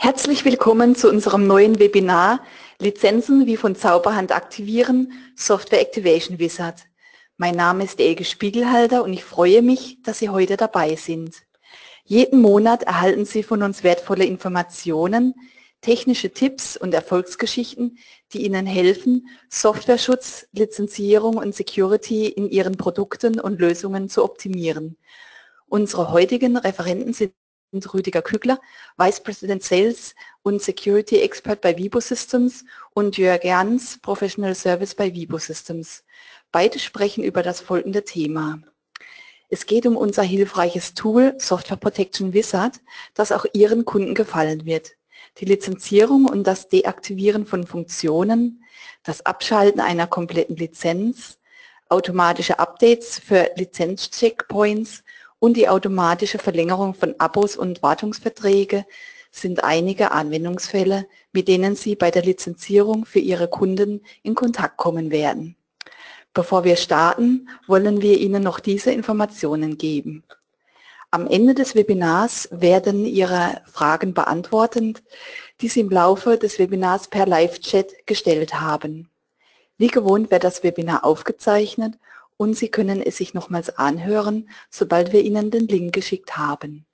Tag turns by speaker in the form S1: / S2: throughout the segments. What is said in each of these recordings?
S1: Herzlich willkommen zu unserem neuen Webinar Lizenzen wie von Zauberhand aktivieren, Software Activation Wizard. Mein Name ist Elke Spiegelhalter und ich freue mich, dass Sie heute dabei sind. Jeden Monat erhalten Sie von uns wertvolle Informationen, technische Tipps und Erfolgsgeschichten, die Ihnen helfen, Softwareschutz, Lizenzierung und Security in Ihren Produkten und Lösungen zu optimieren. Unsere heutigen Referenten sind Rüdiger Kügler, Vice President Sales und Security Expert bei Vibo Systems und Jörg Jans, Professional Service bei Vibo Systems. Beide sprechen über das folgende Thema. Es geht um unser hilfreiches Tool Software Protection Wizard, das auch Ihren Kunden gefallen wird. Die Lizenzierung und das Deaktivieren von Funktionen, das Abschalten einer kompletten Lizenz, automatische Updates für Lizenzcheckpoints und die automatische Verlängerung von Abos und Wartungsverträge sind einige Anwendungsfälle, mit denen Sie bei der Lizenzierung für Ihre Kunden in Kontakt kommen werden. Bevor wir starten, wollen wir Ihnen noch diese Informationen geben. Am Ende des Webinars werden Ihre Fragen beantwortet, die Sie im Laufe des Webinars per Live-Chat gestellt haben. Wie gewohnt wird das Webinar aufgezeichnet und Sie können es sich nochmals anhören, sobald wir Ihnen den Link geschickt haben.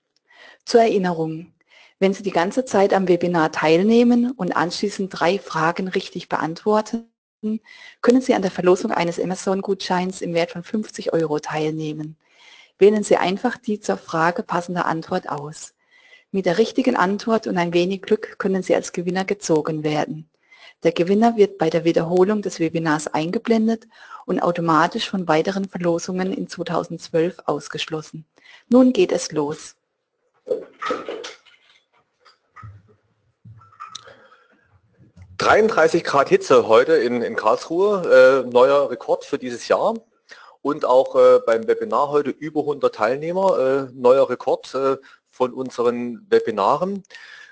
S1: Zur Erinnerung, wenn Sie die ganze Zeit am Webinar teilnehmen und anschließend drei Fragen richtig beantworten, können Sie an der Verlosung eines Amazon-Gutscheins im Wert von 50 Euro teilnehmen. Wählen Sie einfach die zur Frage passende Antwort aus. Mit der richtigen Antwort und ein wenig Glück können Sie als Gewinner gezogen werden. Der Gewinner wird bei der Wiederholung des Webinars eingeblendet und automatisch von weiteren Verlosungen in 2012 ausgeschlossen. Nun geht es los.
S2: 33 Grad Hitze heute in, in Karlsruhe, äh, neuer Rekord für dieses Jahr. Und auch äh, beim Webinar heute über 100 Teilnehmer, äh, neuer Rekord äh, von unseren Webinaren.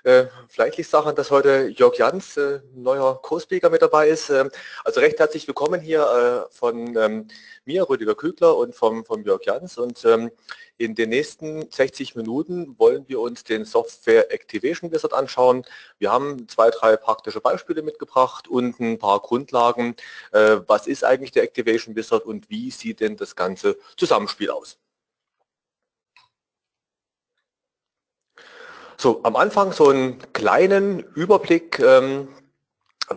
S2: Äh, vielleicht liegt es daran, dass heute Jörg Jans, äh, neuer Co-Speaker mit dabei ist. Ähm, also recht herzlich willkommen hier äh, von ähm, mir, Rüdiger Kügler und vom, vom Jörg Jans. Und ähm, in den nächsten 60 Minuten wollen wir uns den Software Activation Wizard anschauen. Wir haben zwei, drei praktische Beispiele mitgebracht und ein paar Grundlagen. Äh, was ist eigentlich der Activation Wizard und wie sieht denn das ganze Zusammenspiel aus? So, am Anfang so einen kleinen Überblick, ähm,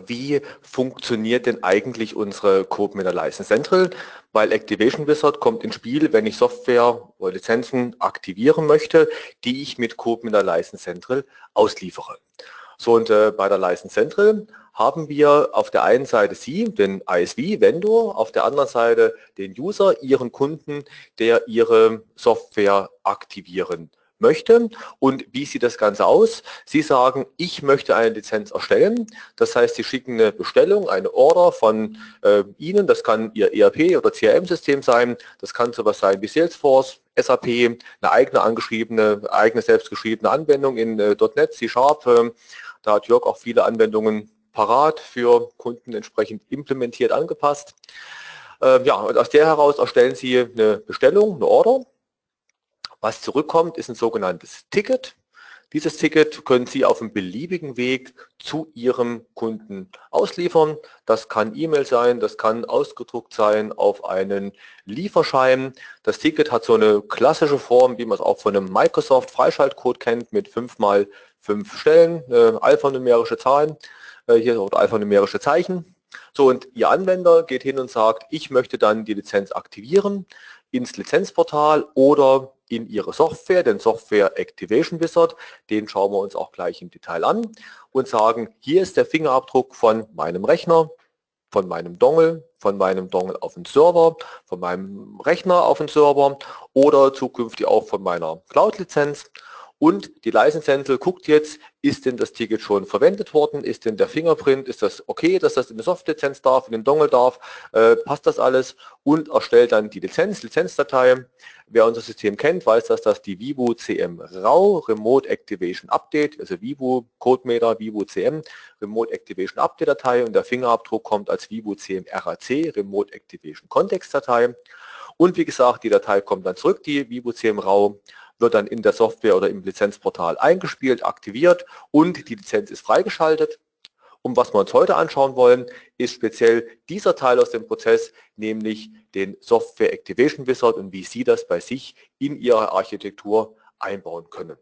S2: wie funktioniert denn eigentlich unsere CodeMeter License Central, weil Activation Wizard kommt ins Spiel, wenn ich Software oder Lizenzen aktivieren möchte, die ich mit CodeMeter License Central ausliefere. So und äh, bei der License Central haben wir auf der einen Seite Sie, den ISV-Vendor, auf der anderen Seite den User, Ihren Kunden, der Ihre Software aktivieren möchte. Und wie sieht das Ganze aus? Sie sagen, ich möchte eine Lizenz erstellen. Das heißt, Sie schicken eine Bestellung, eine Order von äh, Ihnen. Das kann Ihr ERP oder CRM-System sein. Das kann sowas sein wie Salesforce, SAP, eine eigene angeschriebene, eigene selbstgeschriebene Anwendung in äh, .NET, C-Sharp. Äh, da hat Jörg auch viele Anwendungen parat für Kunden entsprechend implementiert angepasst. Äh, ja, und aus der heraus erstellen Sie eine Bestellung, eine Order was zurückkommt, ist ein sogenanntes Ticket. Dieses Ticket können Sie auf einem beliebigen Weg zu Ihrem Kunden ausliefern. Das kann E-Mail sein, das kann ausgedruckt sein auf einen Lieferschein. Das Ticket hat so eine klassische Form, wie man es auch von einem Microsoft Freischaltcode kennt, mit 5 mal 5 Stellen, äh, alphanumerische Zahlen, äh, hier oder alphanumerische Zeichen. So, und Ihr Anwender geht hin und sagt, ich möchte dann die Lizenz aktivieren ins Lizenzportal oder in Ihre Software, den Software Activation Wizard, den schauen wir uns auch gleich im Detail an und sagen, hier ist der Fingerabdruck von meinem Rechner, von meinem Dongle, von meinem Dongle auf den Server, von meinem Rechner auf den Server oder zukünftig auch von meiner Cloud-Lizenz und die License Central guckt jetzt, ist denn das Ticket schon verwendet worden, ist denn der Fingerprint, ist das okay, dass das in der Soft-Lizenz darf, in den Dongle darf, äh, passt das alles? Und erstellt dann die Lizenz, Lizenzdatei. Wer unser System kennt, weiß, dass das die Vivo CM RAW Remote Activation Update, also Vivo CodeMeter, Vivo CM Remote Activation Update Datei. Und der Fingerabdruck kommt als Vivo CM RAC Remote Activation Kontext Datei. Und wie gesagt, die Datei kommt dann zurück, die Vivo CM RAW wird dann in der Software oder im Lizenzportal eingespielt, aktiviert und die Lizenz ist freigeschaltet. Und was wir uns heute anschauen wollen, ist speziell dieser Teil aus dem Prozess, nämlich den Software Activation Wizard und wie Sie das bei sich in Ihrer Architektur einbauen können.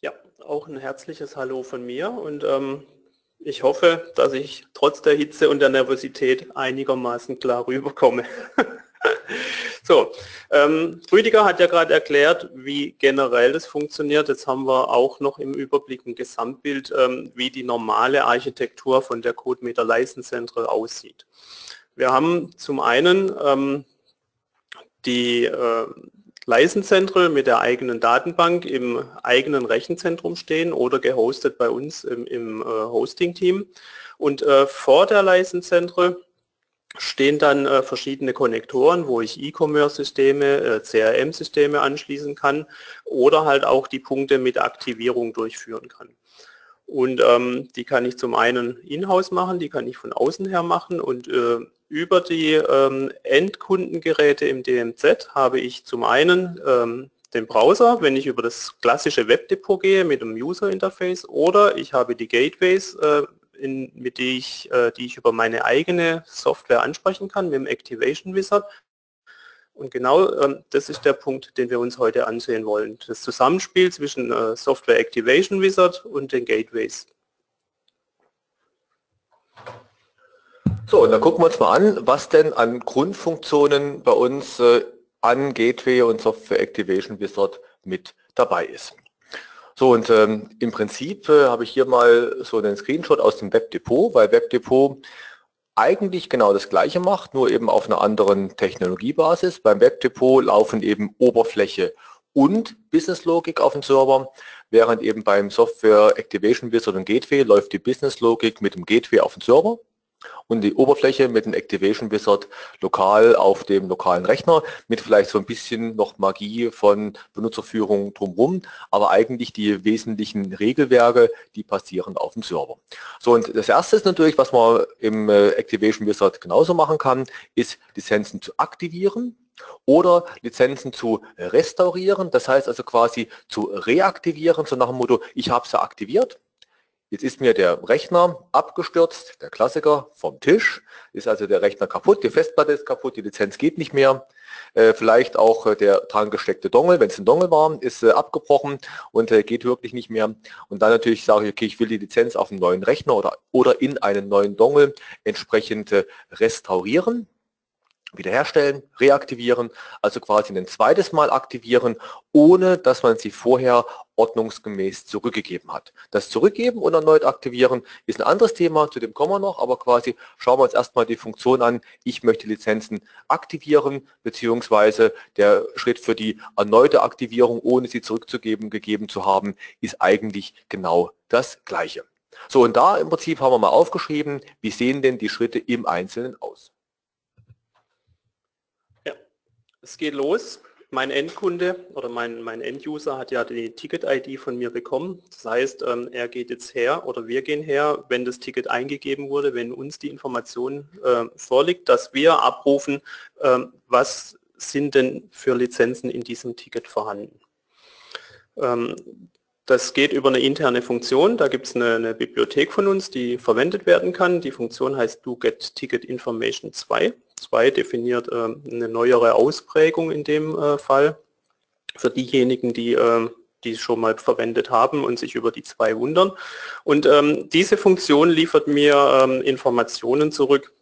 S3: Ja, auch ein herzliches Hallo von mir und ähm, ich hoffe, dass ich trotz der Hitze und der Nervosität einigermaßen klar rüberkomme. so, ähm, Rüdiger hat ja gerade erklärt, wie generell das funktioniert. Jetzt haben wir auch noch im Überblick ein Gesamtbild, ähm, wie die normale Architektur von der CodeMeter License Central aussieht. Wir haben zum einen ähm, die äh, License Central mit der eigenen Datenbank im eigenen Rechenzentrum stehen oder gehostet bei uns im, im äh, Hosting-Team. Und äh, vor der License Central stehen dann äh, verschiedene Konnektoren, wo ich E-Commerce-Systeme, äh, CRM-Systeme anschließen kann oder halt auch die Punkte mit Aktivierung durchführen kann. Und ähm, die kann ich zum einen in-house machen, die kann ich von außen her machen und äh, über die ähm, Endkundengeräte im DMZ habe ich zum einen ähm, den Browser, wenn ich über das klassische Webdepot gehe mit dem User Interface oder ich habe die Gateways, äh, in, mit die ich, äh, die ich über meine eigene Software ansprechen kann, mit dem Activation Wizard. Und genau ähm, das ist der Punkt, den wir uns heute ansehen wollen. Das Zusammenspiel zwischen äh, Software Activation Wizard und den Gateways.
S2: So, und dann gucken wir uns mal an, was denn an Grundfunktionen bei uns äh, an Gateway und Software Activation Wizard mit dabei ist. So, und ähm, im Prinzip äh, habe ich hier mal so einen Screenshot aus dem Webdepot, weil Webdepot eigentlich genau das gleiche macht, nur eben auf einer anderen Technologiebasis. Beim Webdepot laufen eben Oberfläche und Business Logik auf dem Server, während eben beim Software Activation Wizard und Gateway läuft die Business Logik mit dem Gateway auf dem Server und die Oberfläche mit dem Activation Wizard lokal auf dem lokalen Rechner mit vielleicht so ein bisschen noch Magie von Benutzerführung drumherum, aber eigentlich die wesentlichen Regelwerke, die passieren auf dem Server. So und das erste ist natürlich, was man im äh, Activation Wizard genauso machen kann, ist Lizenzen zu aktivieren oder Lizenzen zu restaurieren, das heißt also quasi zu reaktivieren, so nach dem Motto, ich habe sie aktiviert, Jetzt ist mir der Rechner abgestürzt, der Klassiker vom Tisch, ist also der Rechner kaputt, die Festplatte ist kaputt, die Lizenz geht nicht mehr. Äh, vielleicht auch äh, der dran gesteckte Dongle, wenn es ein Dongle war, ist äh, abgebrochen und geht wirklich nicht mehr. Und dann natürlich sage ich, okay, ich will die Lizenz auf einem neuen Rechner oder, oder in einen neuen Dongle entsprechend restaurieren wiederherstellen, reaktivieren, also quasi ein zweites Mal aktivieren, ohne dass man sie vorher ordnungsgemäß zurückgegeben hat. Das Zurückgeben und erneut aktivieren ist ein anderes Thema, zu dem kommen wir noch, aber quasi schauen wir uns erstmal die Funktion an, ich möchte Lizenzen aktivieren, beziehungsweise der Schritt für die erneute Aktivierung, ohne sie zurückzugeben, gegeben zu haben, ist eigentlich genau das Gleiche. So, und da im Prinzip haben wir mal aufgeschrieben, wie sehen denn die Schritte im Einzelnen aus.
S3: Es geht los. Mein Endkunde oder mein, mein Enduser hat ja die Ticket-ID von mir bekommen. Das heißt, ähm, er geht jetzt her oder wir gehen her, wenn das Ticket eingegeben wurde, wenn uns die Information äh, vorliegt, dass wir abrufen, äh, was sind denn für Lizenzen in diesem Ticket vorhanden. Ähm, das geht über eine interne Funktion. Da gibt es eine, eine, Bibliothek von uns, die verwendet werden kann. Die Funktion heißt doGetTicketInformation 2. 2 definiert äh, eine neuere Ausprägung in dem äh, Fall. Für diejenigen, die äh, die schon mal verwendet haben und sich über die zwei wundern. Und ähm, diese Funktion liefert mir ähm, Informationen zurück,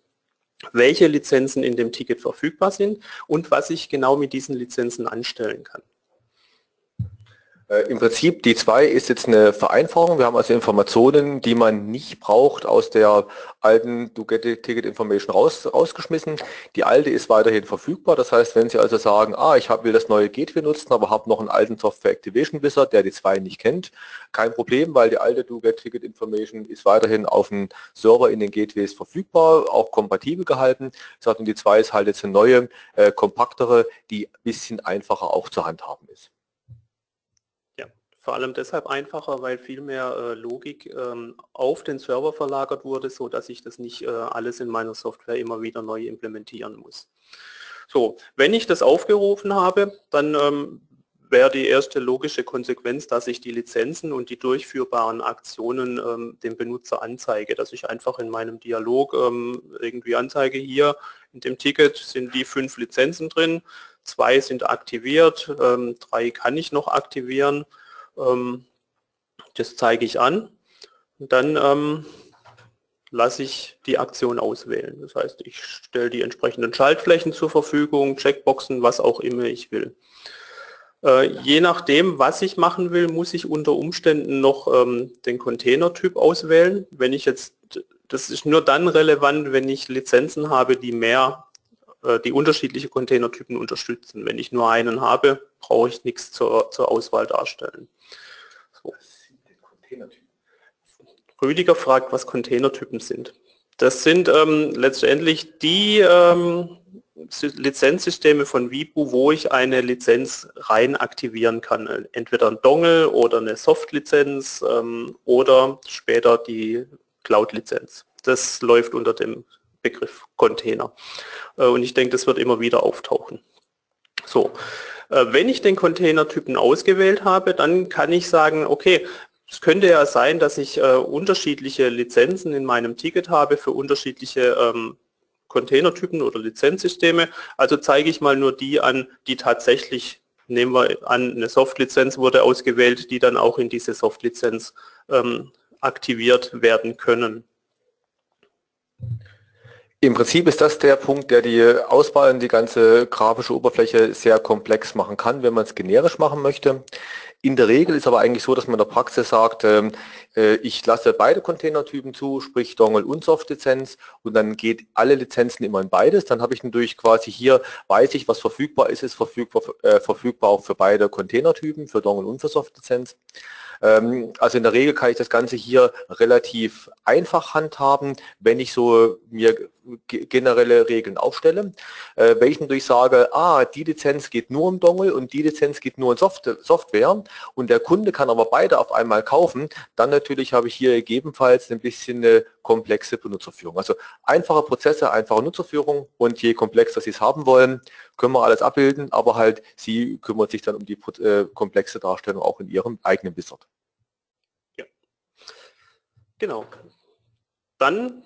S3: welche Lizenzen in dem Ticket verfügbar sind und was ich genau mit diesen Lizenzen anstellen kann.
S2: Äh, Im Prinzip, die 2 ist jetzt eine Vereinfachung. Wir haben also Informationen, die man nicht braucht, aus der alten Do Get Ticket Information raus, rausgeschmissen. Die alte ist weiterhin verfügbar. Das heißt, wenn Sie also sagen, ah, ich hab, will das neue Gateway nutzen, aber habe noch einen alten Software Activation Wizard, der die 2 nicht kennt, kein Problem, weil die alte Do Get Ticket Information ist weiterhin auf dem Server in den Gateways verfügbar, auch kompatibel gehalten. Und die 2 ist halt jetzt eine neue, äh, kompaktere, die ein bisschen einfacher auch zu handhaben ist.
S3: Vor allem deshalb einfacher, weil viel mehr äh, Logik ähm, auf den Server verlagert wurde, so dass ich das nicht äh, alles in meiner Software immer wieder neu implementieren muss. So, wenn ich das aufgerufen habe, dann ähm, wäre die erste logische Konsequenz, dass ich die Lizenzen und die durchführbaren Aktionen ähm, dem Benutzer anzeige, dass ich einfach in meinem Dialog ähm, irgendwie anzeige, hier in dem Ticket sind die fünf Lizenzen drin, zwei sind aktiviert, ähm, drei kann ich noch aktivieren, das zeige ich an und dann ähm, lasse ich die Aktion auswählen. Das heißt, ich stelle die entsprechenden Schaltflächen zur Verfügung, Checkboxen, was auch immer ich will. Äh, je nachdem, was ich machen will, muss ich unter Umständen noch ähm, den Containertyp auswählen. Wenn ich jetzt, das ist nur dann relevant, wenn ich Lizenzen habe, die mehr, die unterschiedliche Containertypen unterstützen. Wenn ich nur einen habe, brauche ich nichts zur, zur Auswahl darstellen. So. Rüdiger fragt, was Containertypen sind. Das sind ähm, letztendlich die ähm, Lizenzsysteme von Vibu, wo ich eine Lizenz rein aktivieren kann. Entweder ein Dongle oder eine Soft-Lizenz ähm, oder später die Cloud-Lizenz. Das läuft unter dem Begriff Container. Äh, und ich denke, das wird immer wieder auftauchen. So, äh, wenn ich den Containertypen ausgewählt habe, dann kann ich sagen, okay, es könnte ja sein, dass ich äh, unterschiedliche Lizenzen in meinem Ticket habe für unterschiedliche ähm, Containertypen oder Lizenzsysteme. Also zeige ich mal nur die an, die tatsächlich, nehmen wir an, eine Soft-Lizenz wurde ausgewählt, die dann auch in diese Soft-Lizenz ähm, aktiviert werden können.
S2: Im Prinzip ist das der Punkt, der die Auswahl und die ganze grafische Oberfläche sehr komplex machen kann, wenn man es generisch machen möchte. In der Regel ist aber eigentlich so, dass man in der Praxis sagt, ähm, äh, ich lasse beide Containertypen zu, sprich Dongle und Soft-Lizenz und dann geht alle Lizenzen immer in beides. Dann habe ich natürlich quasi hier, weiß ich, was verfügbar ist, ist verfügbar, äh, verfügbar auch für beide Containertypen, für Dongle und für Soft-Lizenz. Ähm, also in der Regel kann ich das Ganze hier relativ einfach handhaben, wenn ich so mir generelle Regeln aufstelle. Äh, ich natürlich sage, ah, die Lizenz geht nur im Dongle und die Lizenz geht nur in Soft Software und der Kunde kann aber beide auf einmal kaufen, dann natürlich habe ich hier gegebenenfalls ein bisschen eine komplexe Benutzerführung. Also einfache Prozesse, einfache Nutzerführung und je komplexer Sie es haben wollen, können wir alles abbilden, aber halt Sie kümmern sich dann um die äh, komplexe Darstellung auch in Ihrem eigenen Wizard.
S3: Ja, genau. Dann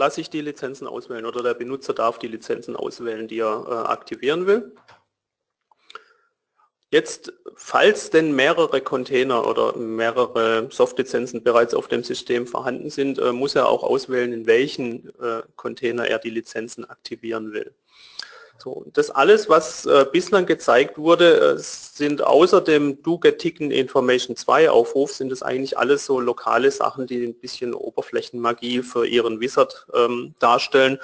S3: lasse ich die Lizenzen auswählen oder der Benutzer darf die Lizenzen auswählen, die er äh, aktivieren will. Jetzt, falls denn mehrere Container oder mehrere Softlizenzen bereits auf dem System vorhanden sind, äh, muss er auch auswählen, in welchen äh, Container er die Lizenzen aktivieren will. So, das alles, was äh, bislang gezeigt wurde, äh, sind außer dem Do Get Ticken Information 2 Aufruf, sind es eigentlich alles so lokale Sachen, die ein bisschen Oberflächenmagie für Ihren Wizard ähm, darstellen.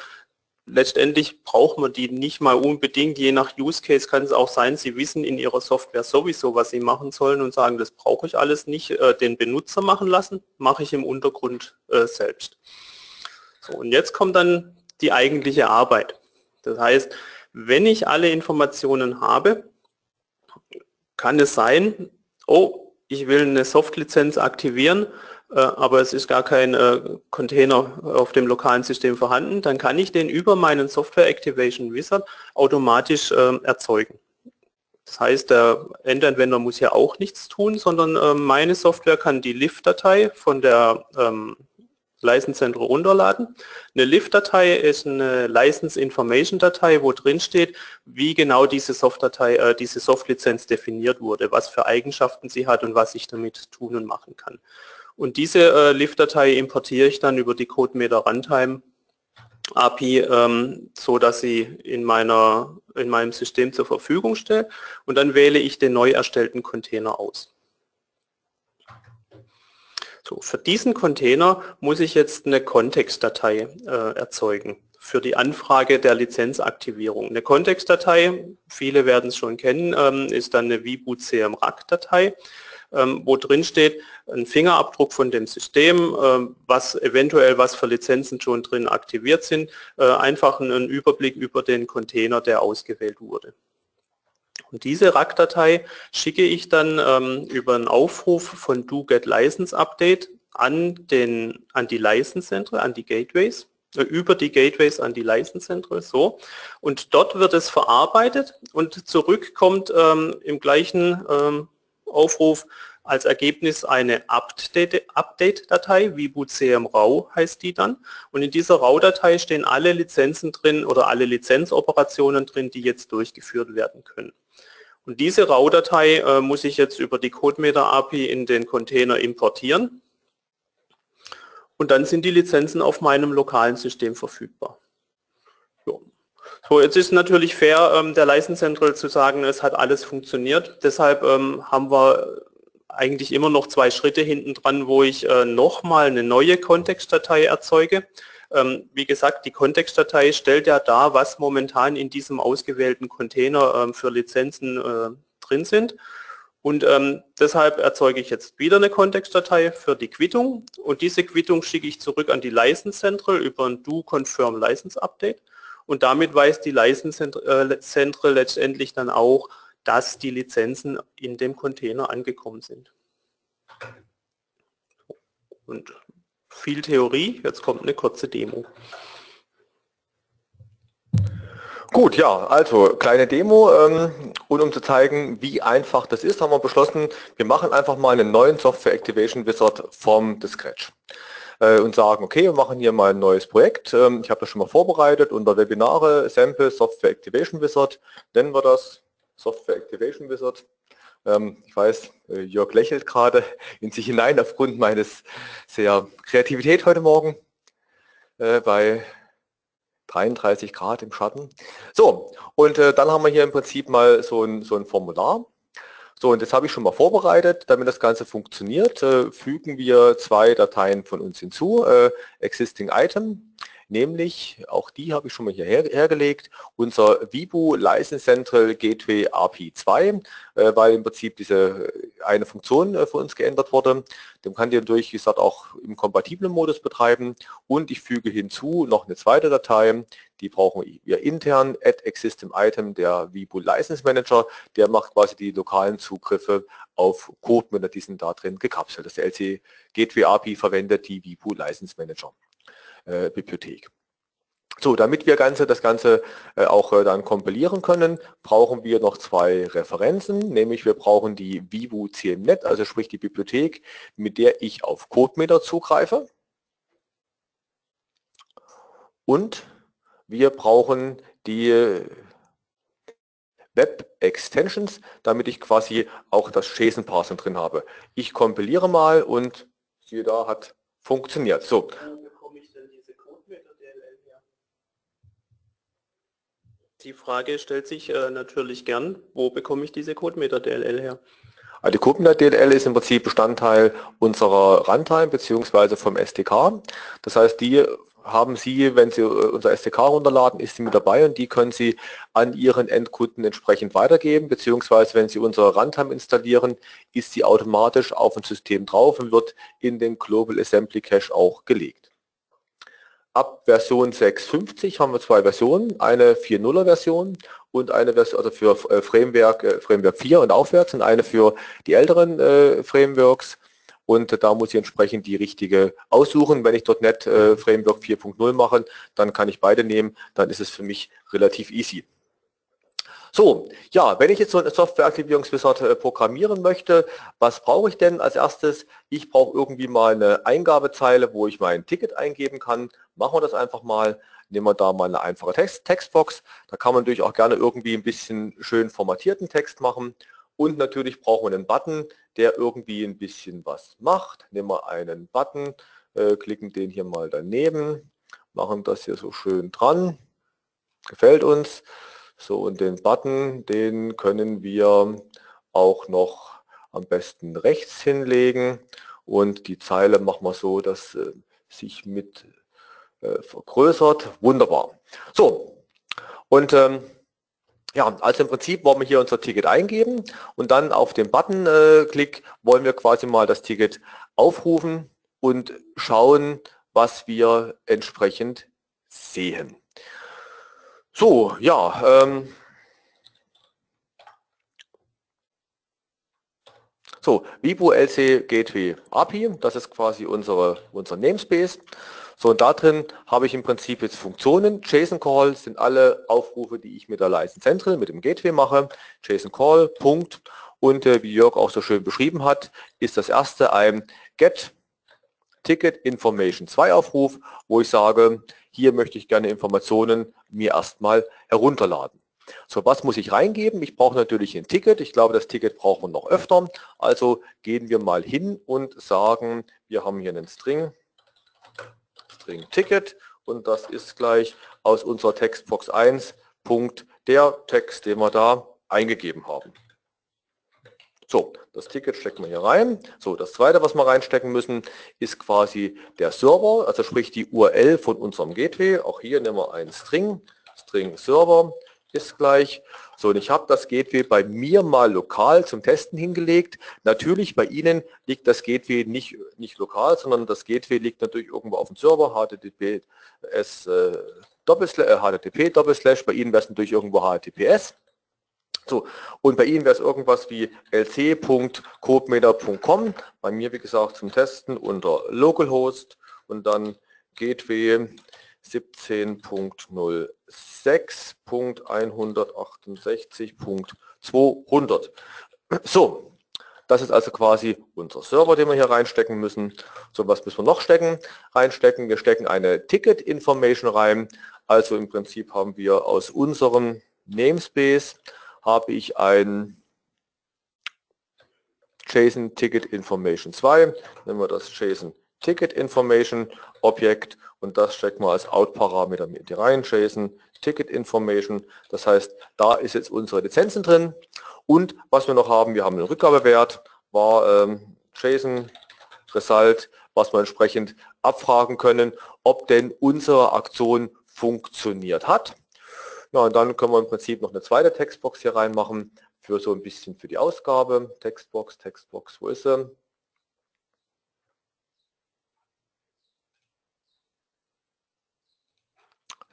S3: Letztendlich braucht man die nicht mal unbedingt, je nach Use Case kann es auch sein, Sie wissen in Ihrer Software sowieso, was Sie machen sollen und sagen, das brauche ich alles nicht, äh, den Benutzer machen lassen, mache ich im Untergrund äh, selbst. So, und jetzt kommt dann die eigentliche Arbeit. Das heißt, wenn ich alle Informationen habe, kann es sein, oh, ich will eine Soft-Lizenz aktivieren, äh, aber es ist gar kein äh, Container auf dem lokalen System vorhanden, dann kann ich den über meinen Software Activation Wizard automatisch äh, erzeugen. Das heißt, der Endanwender muss ja auch nichts tun, sondern meine Software kann die LIF-Datei von der License Center runterladen. Eine LIF-Datei ist eine License Information Datei, wo drin steht, wie genau diese Soft-Datei, äh, diese Soft-Lizenz definiert wurde, was für Eigenschaften sie hat und was ich damit tun und machen kann. Und diese äh, LIF-Datei importiere ich dann über die CodeMeter Runtime API, ähm, so dass sie in meiner in meinem System zur Verfügung stellt und dann wähle ich den neu erstellten Container aus. So, für diesen Container muss ich jetzt eine Kontextdatei äh, erzeugen für die Anfrage der Lizenzaktivierung. Eine Kontextdatei, viele werden es schon kennen, ähm, ist dann eine VBoot CMRAC-Datei, ähm, wo drin steht ein Fingerabdruck von dem System, äh, was eventuell was für Lizenzen schon drin aktiviert sind, äh, einfach einen Überblick über den Container, der ausgewählt wurde. Und diese RAC-Datei schicke ich dann ähm, über einen Aufruf von do get license update an, den, an die License Center, an die Gateways. äh, über die Gateways an die License Central, so. Und dort wird es verarbeitet und zurück kommt ähm, im gleichen ähm, Aufruf als Ergebnis eine Update-Datei, vibu-cm-rau heißt die dann. Und in dieser RAW-Datei stehen alle Lizenzen drin oder alle Lizenzoperationen drin, die jetzt durchgeführt werden können. Und diese RAW-Datei äh, muss ich jetzt über die CodeMeter-API in den Container importieren. Und dann sind die Lizenzen auf meinem lokalen System verfügbar. So, so jetzt ist natürlich fair, ähm, der License Central zu sagen, es hat alles funktioniert. Deshalb ähm, haben wir eigentlich immer noch zwei Schritte hinten dran, wo ich äh, nochmal eine neue Kontextdatei erzeuge. Ähm, wie gesagt, die Kontextdatei stellt ja dar, was momentan in diesem ausgewählten Container ähm, für Lizenzen äh, drin sind. Und ähm, deshalb erzeuge ich jetzt wieder eine Kontextdatei für die Quittung und diese Quittung schicke ich zurück an die License Central über ein Do Confirm License Update und damit weiß die License äh, Central letztendlich dann auch, dass die Lizenzen in dem Container angekommen sind. Und viel Theorie, jetzt kommt eine kurze Demo.
S2: Gut, ja, also kleine Demo ähm, und um zu zeigen, wie einfach das ist, haben wir beschlossen, wir machen einfach mal einen neuen Software Activation Wizard vom The Scratch äh, und sagen, okay, wir machen hier mal ein neues Projekt. Ähm, ich habe das schon mal vorbereitet unter Webinare, Sample, Software Activation Wizard, nennen wir das Software Activation Wizard. Ähm, ich weiß, äh, Jörg lächelt gerade in sich hinein aufgrund meines sehr Kreativität heute Morgen äh, bei 33 Grad im Schatten. So, und äh, dann haben wir hier im Prinzip mal so ein, so ein Formular. So, und das habe ich schon mal vorbereitet. Damit das Ganze funktioniert, fügen wir zwei Dateien von uns hinzu. Existing Item nämlich, auch die habe ich schon mal hier her, hergelegt, unser Vibu License Central Gateway API 2, äh, weil im Prinzip diese äh, eine Funktion äh, für uns geändert wurde. Dem kann die natürlich, wie gesagt, auch im kompatiblen Modus betreiben und ich füge hinzu noch eine zweite Datei, die brauchen wir intern, add existing item, der Vibu License Manager, der macht quasi die lokalen Zugriffe auf Code, die sind da drin gekapselt. Das LC Gateway API verwendet die Vibu License Manager äh, Bibliothek. So, damit wir Ganze, das Ganze äh, auch äh, dann kompilieren können, brauchen wir noch zwei Referenzen, nämlich wir brauchen die Vivu CMNet, also sprich die Bibliothek, mit der ich auf CodeMeter zugreife. Und wir brauchen die Web Extensions, damit ich quasi auch das JSON-Parsing drin habe. Ich kompiliere mal und siehe da, hat funktioniert. So,
S3: Die Frage stellt sich äh, natürlich gern, wo bekomme ich diese CodeMeter DLL her?
S2: Also die CodeMeter DLL ist im Prinzip Bestandteil unserer Runtime bzw. vom SDK. Das heißt, die haben Sie, wenn Sie äh, unser SDK runterladen, ist sie mit dabei und die können Sie an Ihren Endkunden entsprechend weitergeben, beziehungsweise wenn Sie unsere Runtime installieren, ist sie automatisch auf dem System drauf und wird in den Global Assembly Cache auch gelegt. Ab Version 6.50 haben wir zwei Versionen, eine 4.0er Version und eine Version also für äh, Framework, äh, Framework 4 und aufwärts und eine für die älteren äh, Frameworks. Und da muss ich entsprechend die richtige aussuchen. Wenn ich dort nicht äh, Framework 4.0 mache, dann kann ich beide nehmen. Dann ist es für mich relativ easy. So, ja, wenn ich jetzt so eine Softwareaktivierungswizard äh, programmieren möchte, was brauche ich denn als erstes? Ich brauche irgendwie mal eine Eingabezeile, wo ich mein Ticket eingeben kann. Machen wir das einfach mal. Nehmen wir da mal eine einfache Text Textbox. Da kann man natürlich auch gerne irgendwie ein bisschen schön formatierten Text machen. Und natürlich brauchen wir einen Button, der irgendwie ein bisschen was macht. Nehmen wir einen Button, äh, klicken den hier mal daneben, machen das hier so schön dran. Gefällt uns. So, und den Button, den können wir auch noch am besten rechts hinlegen und die Zeile machen wir so, dass äh, sich mit äh, vergrößert. Wunderbar. So, und ähm, ja, also im Prinzip wollen wir hier unser Ticket eingeben und dann auf den Button-Klick äh, wollen wir quasi mal das Ticket aufrufen und schauen, was wir entsprechend sehen. So, ja. Ähm, so, Vibu LC Gateway API, das ist quasi unsere, unser Namespace. So, und da drin habe ich im Prinzip jetzt Funktionen. JSON Call sind alle Aufrufe, die ich mit der License Central, mit dem Gateway mache. JSON Call, Punkt. Und äh, wie Jörg auch so schön beschrieben hat, ist das erste ein Get Ticket Information 2 Aufruf, wo ich sage, hier möchte ich gerne Informationen mir erstmal herunterladen. So, was muss ich reingeben? Ich brauche natürlich ein Ticket. Ich glaube, das Ticket brauchen wir noch öfter. Also gehen wir mal hin und sagen, wir haben hier einen String, String Ticket und das ist gleich aus unserer Textbox 1 Punkt der Text, den wir da eingegeben haben. So, das Ticket stecken wir hier rein. So, das zweite, was wir reinstecken müssen, ist quasi der Server, also sprich die URL von unserem Gateway. Auch hier nehmen wir einen String, String Server ist gleich. So, und ich habe das Gateway bei mir mal lokal zum Testen hingelegt. Natürlich, bei Ihnen liegt das Gateway nicht, nicht lokal, sondern das Gateway liegt natürlich irgendwo auf dem Server, HTTPS, äh, Doppelslash, äh, HTTP Doppelslash, bei Ihnen wäre es natürlich irgendwo HTTPS. So, und bei Ihnen wäre es irgendwas wie lc.codemeter.com, bei mir wie gesagt zum Testen unter localhost und dann Gateway 17.06.168.200. So, das ist also quasi unser Server, den wir hier reinstecken müssen. So, was müssen wir noch stecken? Reinstecken. Wir stecken eine Ticket Information rein. Also im Prinzip haben wir aus unserem Namespace habe ich ein JSON Ticket Information 2, nennen wir das JSON Ticket Information Objekt und das stecken wir als Out-Parameter mit rein, JSON Ticket Information. Das heißt, da ist jetzt unsere Lizenzen drin und was wir noch haben, wir haben einen Rückgabewert, war ähm, JSON Result, was wir entsprechend abfragen können, ob denn unsere Aktion funktioniert hat. Ja, und dann können wir im Prinzip noch eine zweite Textbox hier reinmachen für so ein bisschen für die Ausgabe. Textbox, Textbox, wo ist sie?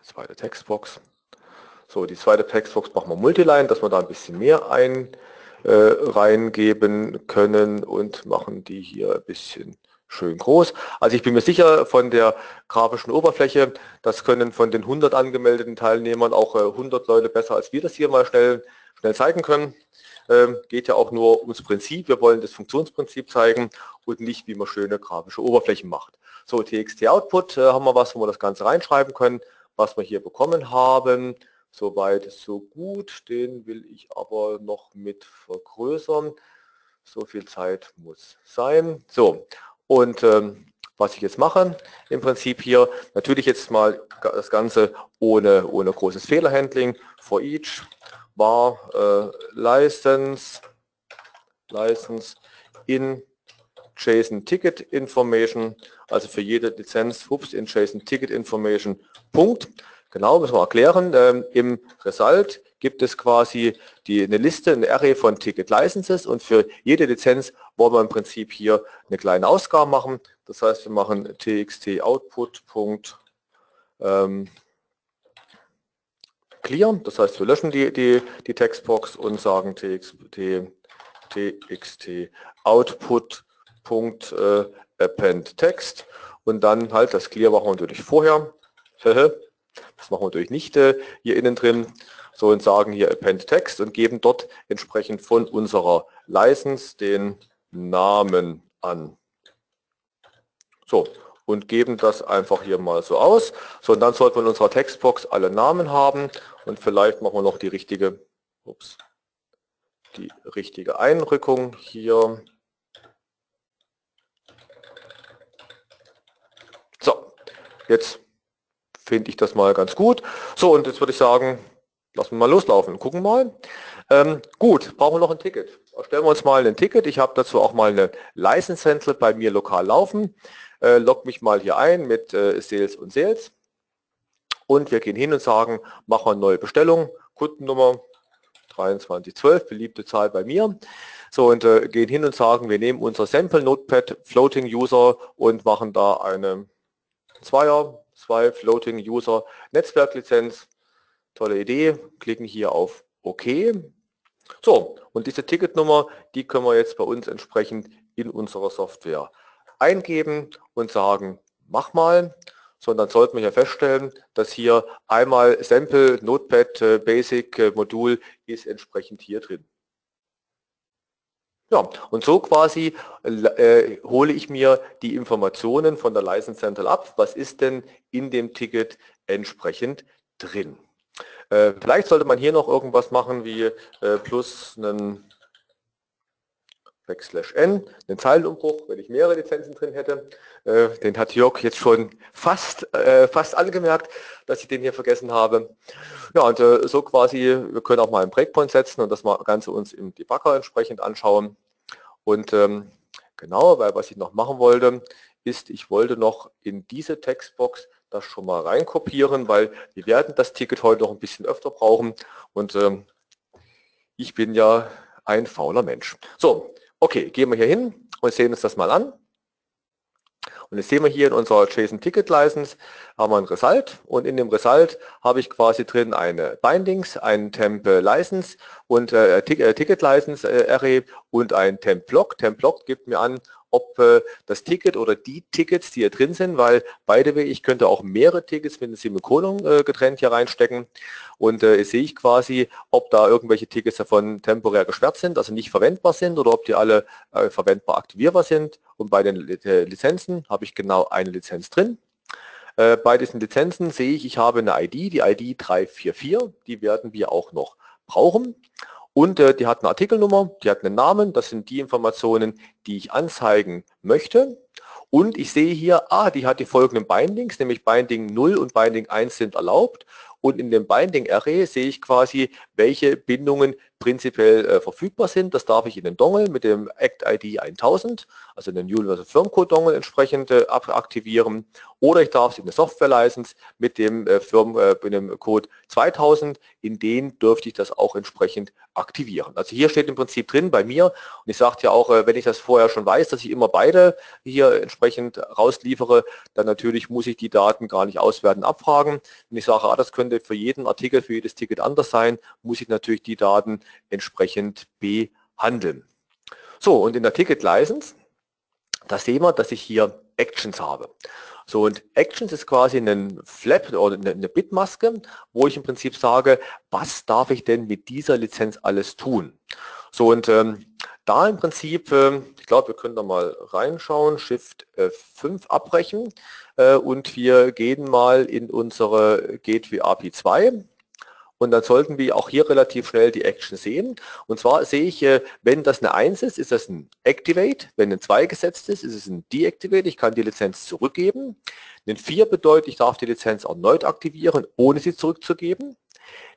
S2: Zweite Textbox. So, die zweite Textbox machen wir Multiline, dass wir da ein bisschen mehr ein äh, reingeben können und machen die hier ein bisschen schön groß. Also ich bin mir sicher von der grafischen Oberfläche, das können von den 100 angemeldeten Teilnehmern auch 100 äh, Leute besser als wir das hier mal schnell, schnell zeigen können. Ähm, geht ja auch nur ums Prinzip, wir wollen das Funktionsprinzip zeigen und nicht, wie man schöne grafische Oberflächen macht. So, TXT Output äh, haben wir was, wo wir das Ganze reinschreiben können, was wir hier bekommen haben. Soweit, so gut, den will ich aber noch mit vergrößern. So viel Zeit muss sein. So, und ähm, was ich jetzt mache, im Prinzip hier, natürlich jetzt mal das Ganze ohne, ohne großes Fehlerhandling. For each war äh, License, License in JSON Ticket Information, also für jede Lizenz, ups, in JSON Ticket Information, Punkt. Genau, müssen wir erklären. Ähm, Im Result gibt es quasi die, eine Liste, eine Array von Ticket Licenses und für jede Lizenz wollen wir im Prinzip hier eine kleine Ausgabe machen. Das heißt, wir machen txt output. Ähm, clear, das heißt, wir löschen die, die, die Textbox und sagen txt, txt output. Äh, append text und dann halt das clear machen wir natürlich vorher. Das machen wir natürlich nicht äh, hier innen drin so und sagen hier append text und geben dort entsprechend von unserer License den Namen an. So, und geben das einfach hier mal so aus. So, und dann sollten wir in unserer Textbox alle Namen haben und vielleicht machen wir noch die richtige, ups, die richtige Einrückung hier. So, jetzt finde ich das mal ganz gut. So, und jetzt würde ich sagen, Lassen wir mal loslaufen, gucken mal. Ähm, gut, brauchen wir noch ein Ticket. Erstellen wir uns mal ein Ticket. Ich habe dazu auch mal eine License Central bei mir lokal laufen. Äh, log mich mal hier ein mit äh, Sales und Sales. Und wir gehen hin und sagen, machen wir eine neue Bestellung. Kundennummer 2312, beliebte Zahl bei mir. So, und äh, gehen hin und sagen, wir nehmen unser Sample Notepad Floating User und machen da eine Zweier, zwei Floating User Netzwerklizenz Tolle Idee. Klicken hier auf OK. So, und diese Ticketnummer, die können wir jetzt bei uns entsprechend in unserer Software eingeben und sagen, mach mal. sondern sollten wir ja feststellen, dass hier einmal Sample, Notepad, äh, Basic, äh, Modul ist entsprechend hier drin. Ja, und so quasi äh, hole ich mir die Informationen von der License Central ab. Was ist denn in dem Ticket entsprechend drin? Äh, vielleicht sollte man hier noch irgendwas machen wie äh, plus einen Backslash n, einen Zeilenumbruch, wenn ich mehrere Lizenzen drin hätte. Äh, den hat Jörg jetzt schon fast, äh, fast angemerkt, dass ich den hier vergessen habe. Ja, und äh, so quasi, wir können auch mal einen Breakpoint setzen und das Ganze uns im Debugger entsprechend anschauen. Und ähm, genau, weil was ich noch machen wollte, ist, ich wollte noch in diese Textbox das schon mal reinkopieren, weil wir werden das Ticket heute noch ein bisschen öfter brauchen und ähm, ich bin ja ein fauler Mensch. So, okay, gehen wir hier hin und sehen uns das mal an. Und jetzt sehen wir hier in unserer JSON Ticket License haben wir ein Result und in dem Result habe ich quasi drin eine Bindings, ein Temp License und äh, äh Ticket License äh, Array und ein Temp Block. Temp Block gibt mir an, ob äh, das Ticket oder die Tickets, die hier drin sind, weil beide Wege, ich könnte auch mehrere Tickets mit einem Semikolon äh, getrennt hier reinstecken und äh, sehe ich quasi, ob da irgendwelche Tickets davon temporär gesperrt sind, also nicht verwendbar sind oder ob die alle äh, verwendbar aktivierbar sind und bei den äh, Lizenzen habe ich genau eine Lizenz drin. Äh, bei diesen Lizenzen sehe ich, ich habe eine ID, die ID 344, die werden wir auch noch brauchen. Und äh, die hat eine Artikelnummer, die hat einen Namen, das sind die Informationen, die ich anzeigen möchte. Und ich sehe hier, ah, die hat die folgenden Bindings, nämlich Binding 0 und Binding 1 sind erlaubt. Und in dem Binding Array sehe ich quasi, welche Bindungen prinzipiell äh, verfügbar sind. Das darf ich in den Dongle mit dem Act ID 1000, also den Universal Firm Code Dongle entsprechend äh, aktivieren. Oder ich darf es in der Software License mit dem, äh, Firm, äh, mit dem Code 2000, in den dürfte ich das auch entsprechend aktivieren. Also hier steht im Prinzip drin bei mir und ich sagte ja auch, äh, wenn ich das vorher schon weiß, dass ich immer beide hier entsprechend rausliefere, dann natürlich muss ich die Daten gar nicht auswerten, abfragen. Wenn ich sage, ah, das könnte für jeden Artikel, für jedes Ticket anders sein, muss ich natürlich die Daten entsprechend behandeln. So, und in der Ticket License, da sehen wir, dass ich hier Actions habe. So, und Actions ist quasi ein Flap oder eine Bitmaske, wo ich im Prinzip sage, was darf ich denn mit dieser Lizenz alles tun? So, und ähm, da im Prinzip, äh, ich glaube, wir können da mal reinschauen, Shift F5 abbrechen äh, und wir gehen mal in unsere Gateway API 2 und dann sollten wir auch hier relativ schnell die Action sehen. Und zwar sehe ich, äh, wenn das eine 1 ist, ist das ein Activate. Wenn ein 2 gesetzt ist, ist es ein Deactivate. Ich kann die Lizenz zurückgeben. Ein 4 bedeutet, ich darf die Lizenz erneut aktivieren, ohne sie zurückzugeben.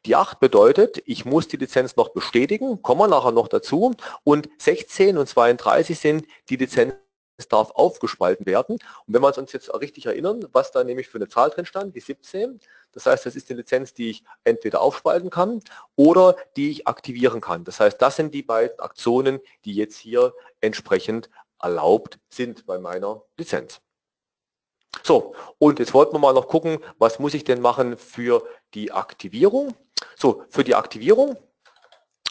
S2: Die 8 bedeutet, ich muss die Lizenz noch bestätigen, kommen wir nachher noch dazu. Und 16 und 32 sind die Lizenzen es darf aufgespalten werden. Und wenn wir uns jetzt richtig erinnern, was da nämlich für eine Zahl drin stand, die 17, das heißt, das ist eine Lizenz, die ich entweder aufspalten kann oder die ich aktivieren kann. Das heißt, das sind die beiden Aktionen, die jetzt hier entsprechend erlaubt sind bei meiner Lizenz. So, und jetzt wollten wir mal noch gucken, was muss ich denn machen für die Aktivierung. So, für die Aktivierung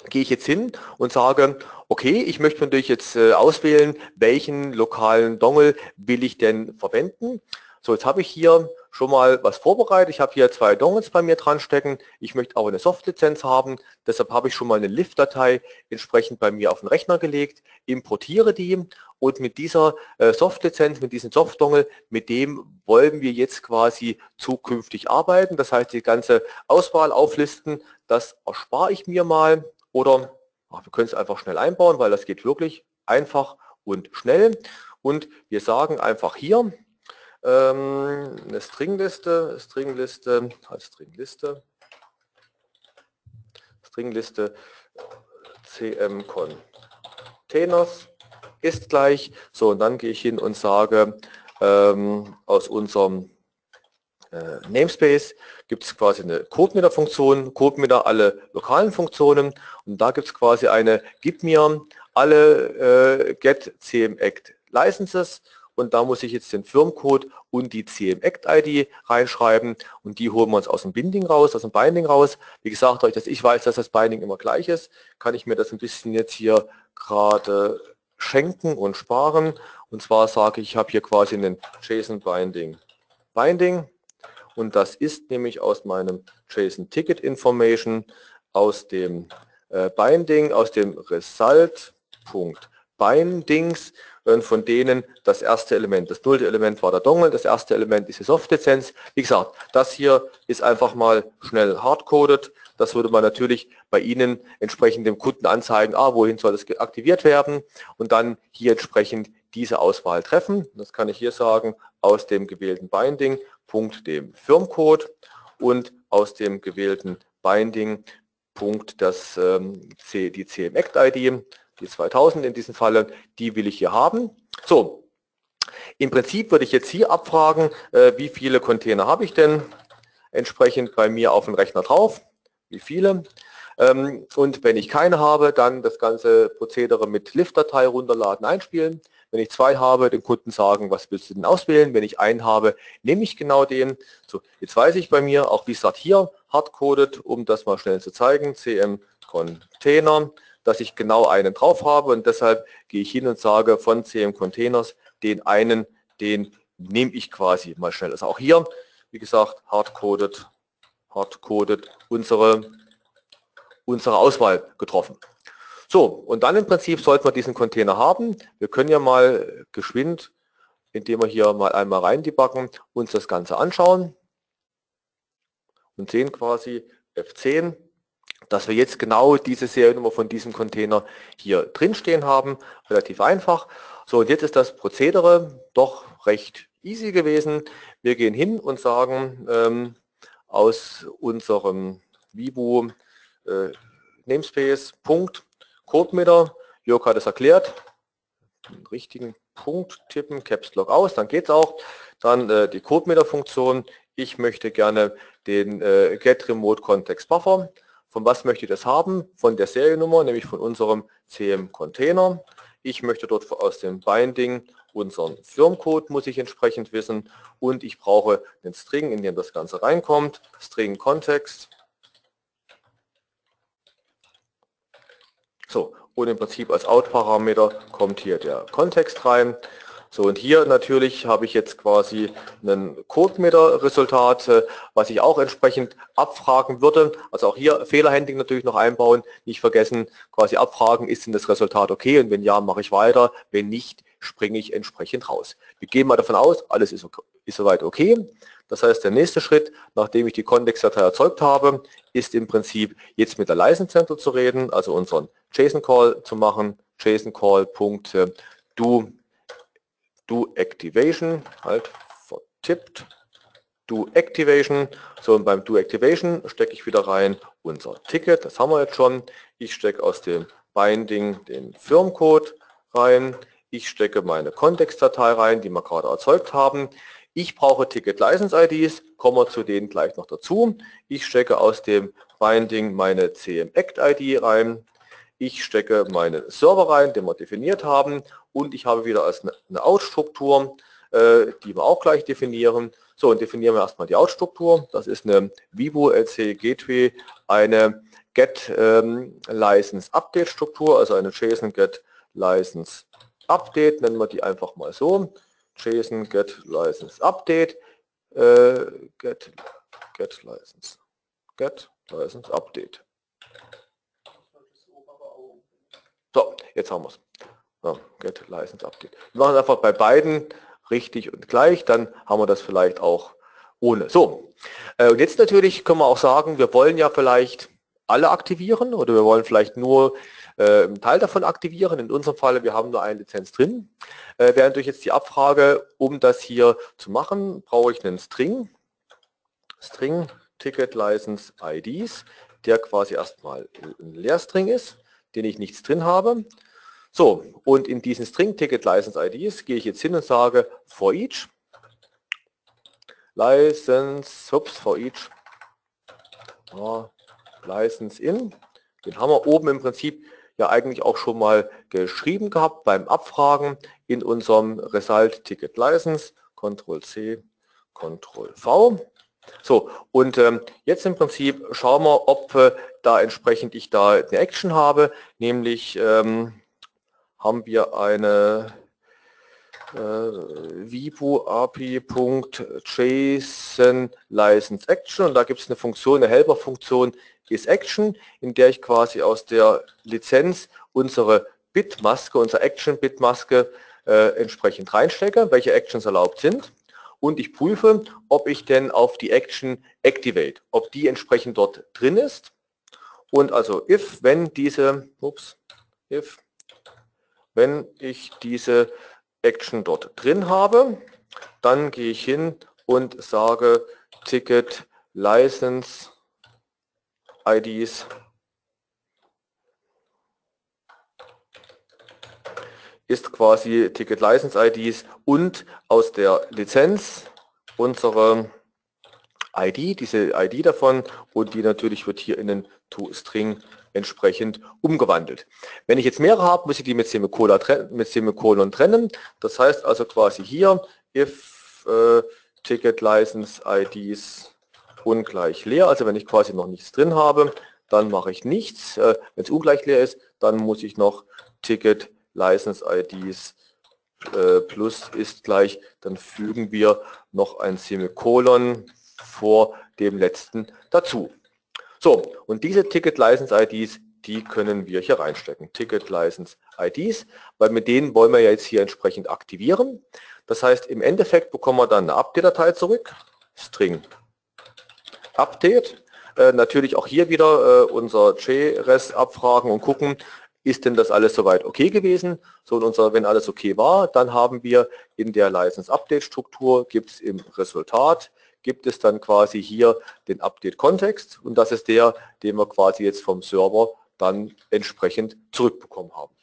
S2: gehe ich jetzt hin und sage, okay, ich möchte natürlich jetzt äh, auswählen, welchen lokalen Dongle will ich denn verwenden. So, jetzt habe ich hier schon mal was vorbereitet. Ich habe hier zwei Dongles bei mir dran stecken. Ich möchte auch eine Softlizenz haben. Deshalb habe ich schon mal eine LIFT-Datei entsprechend bei mir auf den Rechner gelegt, importiere die und mit dieser äh, Softlizenz, mit diesem Softdongle, mit dem wollen wir jetzt quasi zukünftig arbeiten. Das heißt, die ganze Auswahl auflisten, das erspare ich mir mal oder ach, wir können es einfach schnell einbauen, weil das geht wirklich einfach und schnell. Und wir sagen einfach hier ähm, eine Stringliste, Stringliste, als Stringliste, Stringliste cm Containers ist gleich. So, und dann gehe ich hin und sage, ähm, aus unserem äh, Namespace gibt es quasi eine CodeMeter-Funktion, CodeMeter alle lokalen Funktionen und da gibt es quasi eine, gib mir alle äh, get cmact licenses und da muss ich jetzt den Firmcode und die CMAct-ID reinschreiben und die holen wir uns aus dem Binding raus, aus dem Binding raus. Wie gesagt, dadurch, dass ich weiß, dass das Binding immer gleich ist, kann ich mir das ein bisschen jetzt hier gerade schenken und sparen. Und zwar sage ich, ich habe hier quasi einen JSON-Binding Binding und das ist nämlich aus meinem JSON Ticket Information aus dem äh, Binding, aus dem Result.bindings von denen das erste Element, das nullte Element war der Dongle, das erste Element ist die Softlizenz. Wie gesagt, das hier ist einfach mal schnell hardcoded. Das würde man natürlich bei Ihnen entsprechend dem Kunden anzeigen, ah, wohin soll das aktiviert werden und dann hier entsprechend diese Auswahl treffen. Das kann ich hier sagen, aus dem gewählten Binding, Punkt dem Firmcode und aus dem gewählten Binding, Punkt das, ähm, die CMACT-ID die 2000 in diesem Falle, die will ich hier haben. So, im Prinzip würde ich jetzt hier abfragen, äh, wie viele Container habe ich denn entsprechend bei mir auf dem Rechner drauf, wie viele. Ähm, und wenn ich keine habe, dann das ganze Prozedere mit Lift-Datei runterladen, einspielen. Wenn ich zwei habe, den Kunden sagen, was willst du denn auswählen? Wenn ich einen habe, nehme ich genau den. So, jetzt weiß ich bei mir, auch wie gesagt hier, hardcoded, um das mal schnell zu zeigen, CM Container dass ich genau einen drauf habe und deshalb gehe ich hin und sage von CM Containers, den einen, den nehme ich quasi mal schnell. Also auch hier, wie gesagt, hardcoded, hardcoded unsere, unsere Auswahl getroffen. So, und dann im Prinzip sollten wir diesen Container haben. Wir können ja mal geschwind, indem wir hier mal einmal rein debuggen, uns das Ganze anschauen und sehen quasi F10 dass wir jetzt genau diese Seriennummer von diesem Container hier drin stehen haben. Relativ einfach. So, und jetzt ist das Prozedere doch recht easy gewesen. Wir gehen hin und sagen ähm, aus unserem Vivo äh, Namespace Punkt CodeMeter. Jörg hat es erklärt. Den richtigen Punkt tippen, Caps Lock aus, dann geht es auch. Dann äh, die CodeMeter-Funktion. Ich möchte gerne den äh, Get Remote Context Buffer von was möchte ich das haben? Von der Seriennummer, nämlich von unserem CM-Container. Ich möchte dort aus dem Binding unseren Firmcode muss ich entsprechend wissen und ich brauche den String, in dem das Ganze reinkommt. String Kontext. So, und im Prinzip als Out-Parameter kommt hier der Kontext rein. So und hier natürlich habe ich jetzt quasi ein Codemeter-Resultat, was ich auch entsprechend abfragen würde. Also auch hier Fehlerhandling natürlich noch einbauen. Nicht vergessen, quasi abfragen, ist denn das Resultat okay und wenn ja, mache ich weiter. Wenn nicht, springe ich entsprechend raus. Wir gehen mal davon aus, alles ist, okay, ist soweit okay. Das heißt, der nächste Schritt, nachdem ich die Kontextdatei erzeugt habe, ist im Prinzip jetzt mit der License Center zu reden, also unseren JSON-Call zu machen, JSON-Call.do do Activation, halt vertippt, do Activation. So, und beim do Activation stecke ich wieder rein unser Ticket, das haben wir jetzt schon. Ich stecke aus dem Binding den Firmcode rein. Ich stecke meine Kontextdatei rein, die wir gerade erzeugt haben. Ich brauche Ticket License IDs, kommen wir zu denen gleich noch dazu. Ich stecke aus dem Binding meine CM Act ID rein. Ich stecke meine Server rein, den wir definiert haben und ich habe wieder als eine Out-Struktur, äh, die wir auch gleich definieren. So, und definieren wir erstmal die Out-Struktur. Das ist eine Vivo LC Gateway, eine Get ähm, also eine JSON Get License Update, nennen wir die einfach mal so. JSON Get License Update, äh, Get, Get License, Get License Update. So, jetzt haben wir es. So, get License Update. Wir machen einfach bei beiden richtig und gleich, dann haben wir das vielleicht auch ohne. So, äh, und jetzt natürlich können wir auch sagen, wir wollen ja vielleicht alle aktivieren oder wir wollen vielleicht nur äh, einen Teil davon aktivieren. In unserem Fall, wir haben nur eine Lizenz drin. Äh, wäre natürlich jetzt die Abfrage, um das hier zu machen, brauche ich einen String. String Ticket License IDs, der quasi erstmal ein Leerstring ist den ich nichts drin habe. So, und in diesen String Ticket License IDs gehe ich jetzt hin und sage for each License, ups, for each ja, License in. Den haben wir oben im Prinzip ja eigentlich auch schon mal geschrieben gehabt beim Abfragen in unserem Result Ticket License. Ctrl C, Ctrl V. So, und ähm, jetzt im Prinzip schauen wir, ob äh, da entsprechend ich da eine Action habe, nämlich ähm, haben wir eine äh, vibu api.json license action. Und da gibt es eine Funktion, eine Helper-Funktion ist action, in der ich quasi aus der Lizenz unsere Bitmaske, unsere Action-Bitmaske äh, entsprechend reinstecke, welche Actions erlaubt sind und ich prüfe, ob ich denn auf die Action Activate, ob die entsprechend dort drin ist. Und also if, wenn diese, ups, if, wenn ich diese Action dort drin habe, dann gehe ich hin und sage Ticket License IDs ist quasi Ticket License IDs und aus der Lizenz unsere ID, diese ID davon und die natürlich wird hier in den ToString entsprechend umgewandelt. Wenn ich jetzt mehrere habe, muss ich die mit Semikolon, trennen, mit Semikolon trennen. Das heißt also quasi hier if äh, Ticket License IDs ungleich leer, also wenn ich quasi noch nichts drin habe, dann mache ich nichts. Äh, wenn es ungleich leer ist, dann muss ich noch Ticket License IDs äh, plus ist gleich, dann fügen wir noch ein Semikolon vor dem letzten dazu. So, und diese Ticket License IDs, die können wir hier reinstecken. Ticket License IDs, weil mit denen wollen wir ja jetzt hier entsprechend aktivieren. Das heißt, im Endeffekt bekommen wir dann eine Update-Datei zurück, String Update. Äh, natürlich auch hier wieder äh, unser JRES abfragen und gucken, ist denn das alles soweit okay gewesen? So, und unser, wenn alles okay war, dann haben wir in der License Update Struktur, gibt es im Resultat, gibt es dann quasi hier den Update Kontext und das ist der, den wir quasi jetzt vom Server dann entsprechend zurückbekommen haben.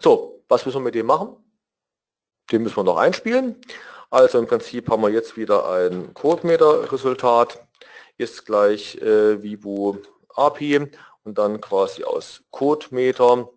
S2: So, was müssen wir mit dem machen? Den müssen wir noch einspielen. Also im Prinzip haben wir jetzt wieder ein CodeMeter-Resultat, ist gleich äh, Vivo API und dann quasi aus CodeMeter,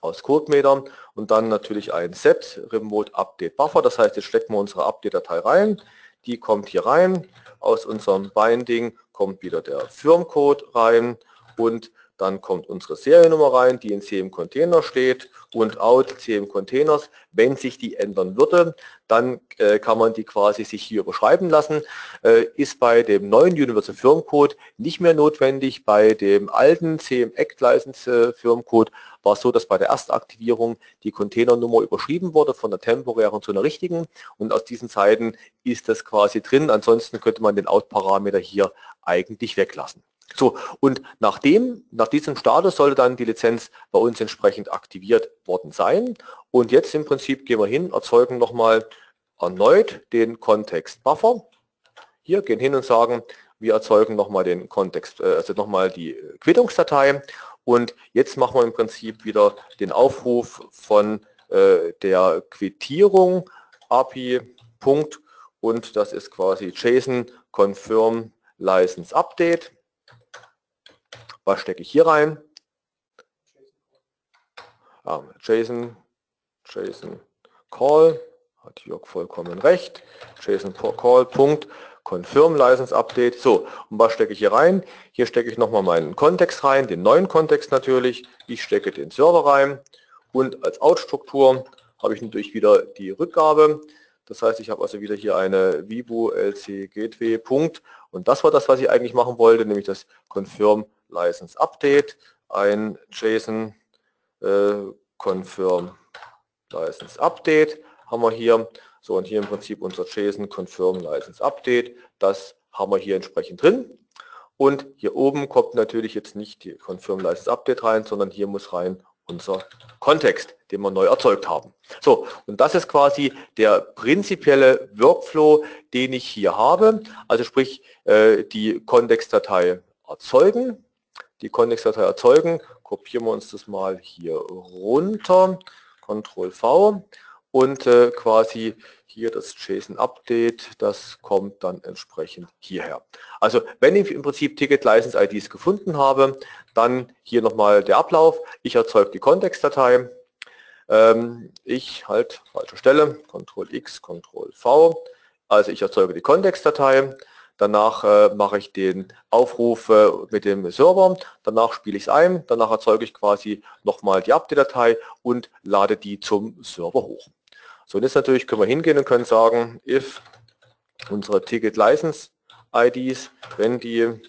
S2: aus CodeMeter und dann natürlich ein Set Remote Update Buffer. Das heißt, jetzt stecken wir unsere Update-Datei rein. Die kommt hier rein. Aus unserem Binding kommt wieder der Firmcode rein und dann kommt unsere Seriennummer rein, die in CM Container steht und out CM Containers. Wenn sich die ändern würde, dann äh, kann man die quasi sich hier überschreiben lassen. Äh, ist bei dem neuen Universal Firmcode nicht mehr notwendig. Bei dem alten CM Act License äh, Firmcode war es so, dass bei der Erstaktivierung die Containernummer überschrieben wurde von der temporären zu einer richtigen und aus diesen Zeiten ist das quasi drin. Ansonsten könnte man den Out-Parameter hier eigentlich weglassen. So, und nachdem, nach diesem Status sollte dann die Lizenz bei uns entsprechend aktiviert worden sein. Und jetzt im Prinzip gehen wir hin, erzeugen nochmal erneut den Kontext Buffer. Hier gehen hin und sagen, wir erzeugen nochmal den Kontext, äh, also nochmal die Quittungsdatei. Und jetzt machen wir im Prinzip wieder den Aufruf von äh, der Quittierung API Punkt und das ist quasi JSON Confirm License Update. Was stecke ich hier rein? Ah, JSON, JSON Call, hat Jörg vollkommen recht. JSON Call, Punkt, Confirm License Update. So, und was stecke ich hier rein? Hier stecke ich nochmal meinen Kontext rein, den neuen Kontext natürlich. Ich stecke den Server rein und als Out-Struktur habe ich natürlich wieder die Rückgabe. Das heißt, ich habe also wieder hier eine Vivo LC Gateway Punkt und das war das, was ich eigentlich machen wollte, nämlich das Confirm License Update, ein JSON äh, Confirm License Update haben wir hier. So und hier im Prinzip unser JSON Confirm License Update. Das haben wir hier entsprechend drin. Und hier oben kommt natürlich jetzt nicht die Confirm License Update rein, sondern hier muss rein unser Kontext, den wir neu erzeugt haben. So, und das ist quasi der prinzipielle Workflow, den ich hier habe. Also sprich, äh, die Kontextdatei erzeugen, die Kontextdatei erzeugen. Kopieren wir uns das mal hier runter. Ctrl V und äh, quasi hier das JSON-Update, das kommt dann entsprechend hierher. Also wenn ich im Prinzip Ticket-License-IDs gefunden habe, dann hier nochmal der Ablauf. Ich erzeuge die Kontextdatei. Ähm, ich halt falsche Stelle, Ctrl X, Ctrl V. Also ich erzeuge die Kontextdatei. Danach äh, mache ich den Aufruf äh, mit dem Server, danach spiele ich es ein, danach erzeuge ich quasi nochmal die Update-Datei und lade die zum Server hoch. So, und jetzt natürlich können wir hingehen und können sagen, if unsere Ticket License IDs, wenn die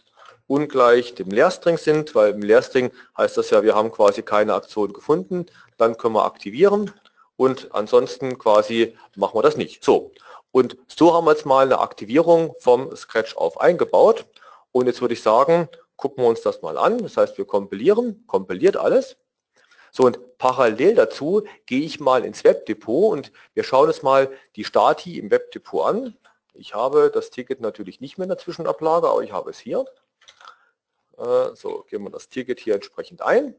S2: ungleich dem Leerstring sind, weil im Leerstring heißt das ja, wir haben quasi keine Aktion gefunden, dann können wir aktivieren und ansonsten quasi machen wir das nicht. So, und so haben wir jetzt mal eine Aktivierung vom Scratch auf eingebaut und jetzt würde ich sagen, gucken wir uns das mal an. Das heißt, wir kompilieren, kompiliert alles. So und parallel dazu gehe ich mal ins Webdepot und wir schauen uns mal die Stati im Webdepot an. Ich habe das Ticket natürlich nicht mehr in der Zwischenablage, aber ich habe es hier. Äh, so, geben wir das Ticket hier entsprechend ein.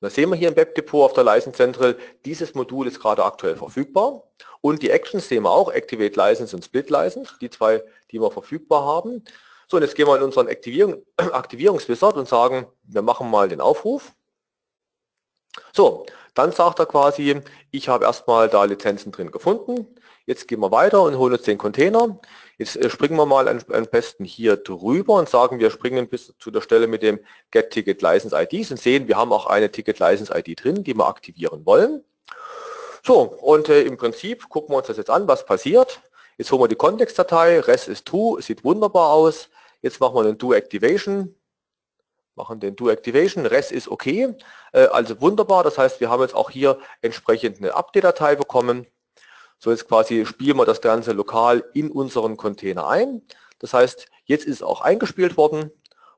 S2: Und da sehen wir hier im Webdepot auf der License Central, dieses Modul ist gerade aktuell verfügbar. Und die Actions sehen wir auch, Activate License und Split License, die zwei, die wir verfügbar haben. So, und jetzt gehen wir in unseren Aktivierung, Aktivierungswizard und sagen, wir machen mal den Aufruf. So, dann sagt er quasi, ich habe erstmal da Lizenzen drin gefunden. Jetzt gehen wir weiter und holen uns den Container. Jetzt äh, springen wir mal am besten hier drüber und sagen, wir springen bis zu der Stelle mit dem Get Ticket License IDs und sehen, wir haben auch eine Ticket License ID drin, die wir aktivieren wollen. So, und äh, im Prinzip gucken wir uns das jetzt an, was passiert. Jetzt holen wir die Kontextdatei, res ist to, sieht wunderbar aus. Jetzt machen wir einen Do Activation, machen den Do Activation, res ist okay, äh, also wunderbar. Das heißt, wir haben jetzt auch hier entsprechend eine Update-Datei bekommen. So jetzt quasi spielen wir das Ganze lokal in unseren Container ein. Das heißt, jetzt ist es auch eingespielt worden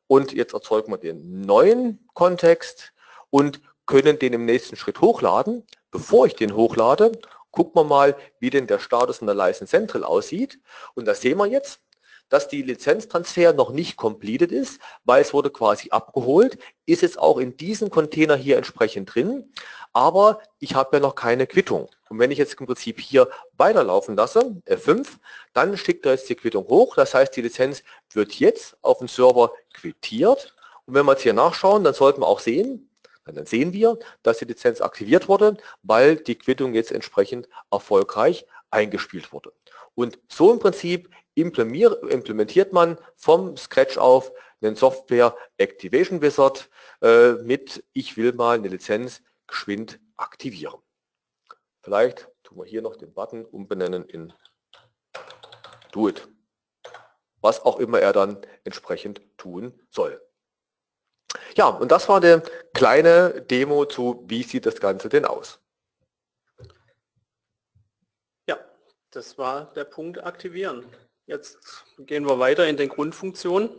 S2: und jetzt erzeugen wir den neuen Kontext und können den im nächsten Schritt hochladen. Bevor ich den hochlade, gucken wir mal, wie denn der Status in der License Central aussieht. Und da sehen wir jetzt, dass die Lizenztransfer noch nicht completed ist, weil es wurde quasi abgeholt, ist jetzt auch in diesem Container hier entsprechend drin, aber ich habe ja noch keine Quittung. Und wenn ich jetzt im Prinzip hier weiterlaufen lasse, F5, dann schickt er jetzt die Quittung hoch, das heißt die Lizenz wird jetzt auf dem Server quittiert und wenn wir jetzt hier nachschauen, dann sollten wir auch sehen, dann sehen wir, dass die Lizenz aktiviert wurde, weil die Quittung jetzt entsprechend erfolgreich eingespielt wurde. Und so im Prinzip implementiert man vom Scratch auf einen Software Activation Wizard äh, mit ich will mal eine Lizenz geschwind aktivieren. Vielleicht tun wir hier noch den Button umbenennen in Do It. Was auch immer er dann entsprechend tun soll. Ja, und das war eine kleine Demo zu, wie sieht das Ganze denn aus.
S3: Ja, das war der Punkt aktivieren. Jetzt gehen wir weiter in den Grundfunktionen.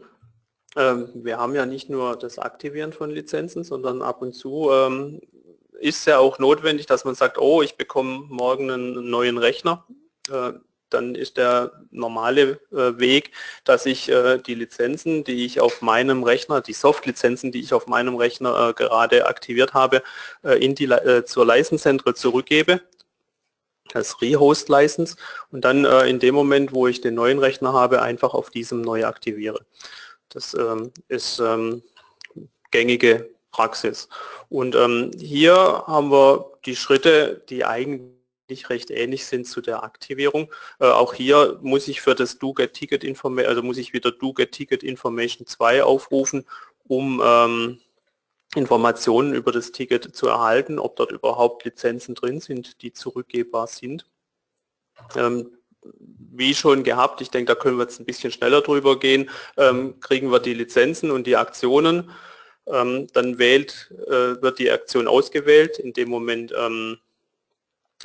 S3: Ähm, wir haben ja nicht nur das Aktivieren von Lizenzen, sondern ab und zu ähm, ist ja auch notwendig, dass man sagt, oh, ich bekomme morgen einen neuen Rechner. Äh, dann ist der normale äh, Weg, dass ich äh, die Lizenzen, die ich auf meinem Rechner, die Soft-Lizenzen, die ich auf meinem Rechner gerade aktiviert habe, in die, zur License Central zurückgebe als Rehost License und dann in dem Moment, wo ich den neuen Rechner habe, einfach auf diesem neu aktiviere. Das ähm, ist ähm, gängige Praxis. Und ähm, hier haben wir die Schritte, die eigentlich recht ähnlich sind zu der Aktivierung. Äh, auch hier muss ich für das Do Get Ticket Information, also muss ich wieder Do Get Ticket Information 2 aufrufen, um ähm, Informationen über das Ticket zu erhalten, ob dort überhaupt Lizenzen drin sind, die zurückgebbar sind. Ähm, wie schon gehabt, ich denke, da können wir jetzt ein bisschen schneller drüber gehen, ähm, kriegen wir die Lizenzen und die Aktionen, ähm, dann wählt, äh, wird die Aktion ausgewählt, in dem Moment ähm,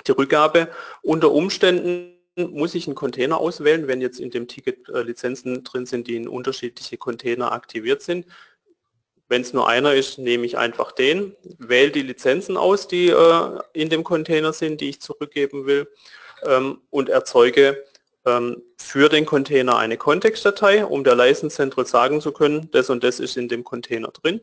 S3: die Rückgabe. Unter Umständen muss ich einen Container auswählen, wenn jetzt in dem Ticket äh, Lizenzen drin sind, die in unterschiedliche Container aktiviert sind. Wenn es nur einer ist, nehme ich einfach den, wähle die Lizenzen aus, die äh, in dem Container sind, die ich zurückgeben will ähm, und erzeuge ähm, für den Container eine Kontextdatei, um der License Central sagen zu können, das und das ist in dem Container drin.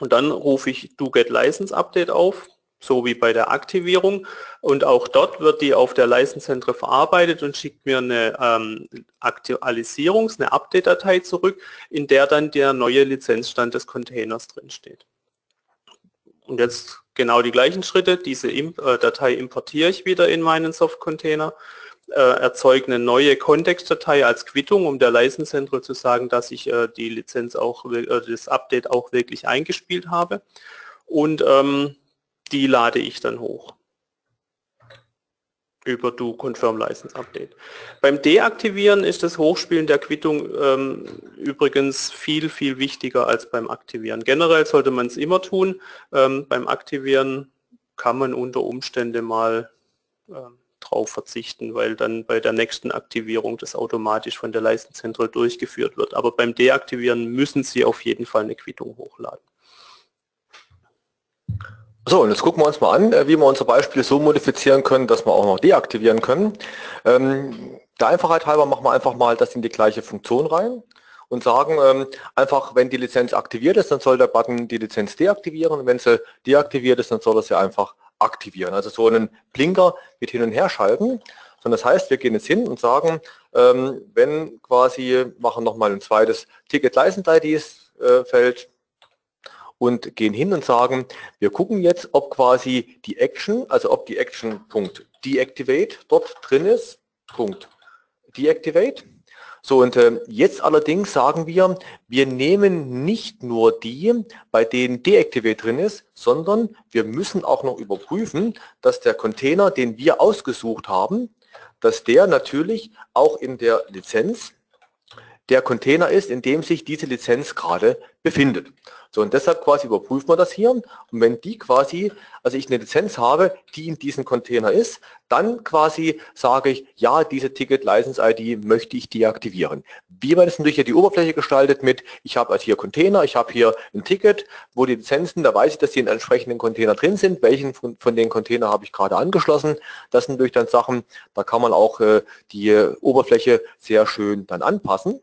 S3: Und dann rufe ich do get license update auf, so wie bei der Aktivierung. Und auch dort wird die auf der License verarbeitet und schickt mir eine ähm, Aktualisierungs-, eine Update-Datei zurück, in der dann der neue Lizenzstand des Containers drin steht. Und jetzt genau die gleichen Schritte. Diese äh, Datei importiere ich wieder in meinen Soft-Container, äh, erzeuge eine neue Kontextdatei als Quittung, um der License Central zu sagen, dass ich äh, die Lizenz auch, äh, das Update auch wirklich eingespielt habe. Und ähm, die lade ich dann hoch. über Do Confirm License Update. Beim Deaktivieren ist das Hochspielen der Quittung ähm, übrigens viel, viel wichtiger als beim Aktivieren. Generell sollte man es immer tun. Ähm, beim Aktivieren kann man unter Umständen mal ähm, drauf verzichten, weil dann bei der nächsten Aktivierung das automatisch von der License Central durchgeführt wird. Aber beim Deaktivieren müssen Sie auf jeden Fall eine Quittung hochladen.
S2: So, und jetzt gucken wir uns mal an, äh, wie wir unser Beispiel so modifizieren können, dass wir auch noch deaktivieren können. Ähm, der Einfachheit halber machen wir einfach mal das in die gleiche Funktion rein und sagen ähm, einfach, wenn die Lizenz aktiviert ist, dann soll der Button die Lizenz deaktivieren. Wenn sie deaktiviert ist, dann soll er sie einfach aktivieren. Also so einen Blinker mit hin und her schalten. Und das heißt, wir gehen jetzt hin und sagen, ähm, wenn quasi, machen nochmal ein zweites Ticket License IDs äh, Feld und gehen hin und sagen, wir gucken jetzt, ob quasi die Action, also ob die Action Punkt Deactivate dort drin ist, Punkt Deactivate. So, und äh, jetzt allerdings sagen wir, wir nehmen nicht nur die, bei denen Deactivate drin ist, sondern wir müssen auch noch überprüfen, dass der Container, den wir ausgesucht haben, dass der natürlich auch in der Lizenz der Container ist, in dem sich diese Lizenz gerade befindet. So, und deshalb quasi überprüfen wir das hier. Und wenn die quasi, also ich eine Lizenz habe, die in diesem Container ist, dann quasi sage ich, ja, diese Ticket License ID möchte ich deaktivieren. Wie man das natürlich hier die Oberfläche gestaltet mit, ich habe also hier Container, ich habe hier ein Ticket, wo die Lizenzen, da weiß ich, dass die in entsprechenden Container drin sind, welchen von, von den Container habe ich gerade angeschlossen. Das sind natürlich dann Sachen, da kann man auch äh, die Oberfläche sehr schön dann anpassen.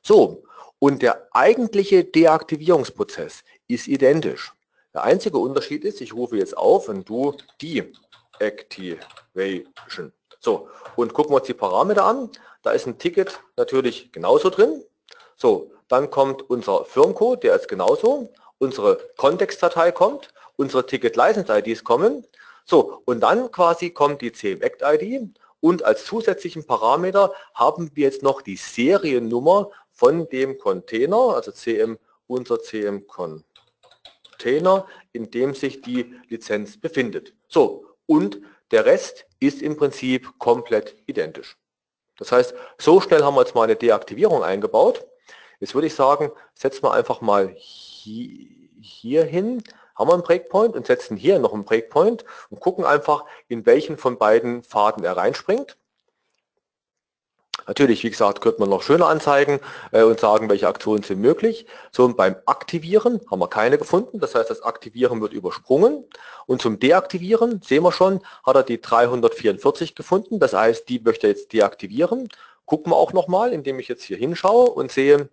S2: So, und der eigentliche Deaktivierungsprozess ist identisch. Der einzige Unterschied ist, ich rufe jetzt auf und du Deactivation. So, und gucken wir uns die Parameter an. Da ist ein Ticket natürlich genauso drin. So, dann kommt unser Firmcode, der ist genauso. Unsere Kontextdatei kommt, unsere Ticket License IDs kommen. So, und dann quasi kommt die CMACT ID und als zusätzlichen Parameter haben wir jetzt noch die Seriennummer von dem Container, also CM, unser CM Container, in dem sich die Lizenz befindet. So, und der Rest ist im Prinzip komplett identisch. Das heißt, so schnell haben wir jetzt mal eine Deaktivierung eingebaut. Jetzt würde ich sagen, setzen wir einfach mal hier hin, haben wir einen Breakpoint und setzen hier noch einen Breakpoint und gucken einfach, in welchen von beiden Faden er reinspringt. Natürlich, wie gesagt, könnte man noch schöner anzeigen äh, und sagen, welche Aktionen sind möglich. So, und beim Aktivieren haben wir keine gefunden. Das heißt, das Aktivieren wird übersprungen. Und zum Deaktivieren, sehen wir schon, hat er die 344 gefunden. Das heißt, die möchte er jetzt deaktivieren. Gucken wir auch nochmal, indem ich jetzt hier hinschaue und sehe,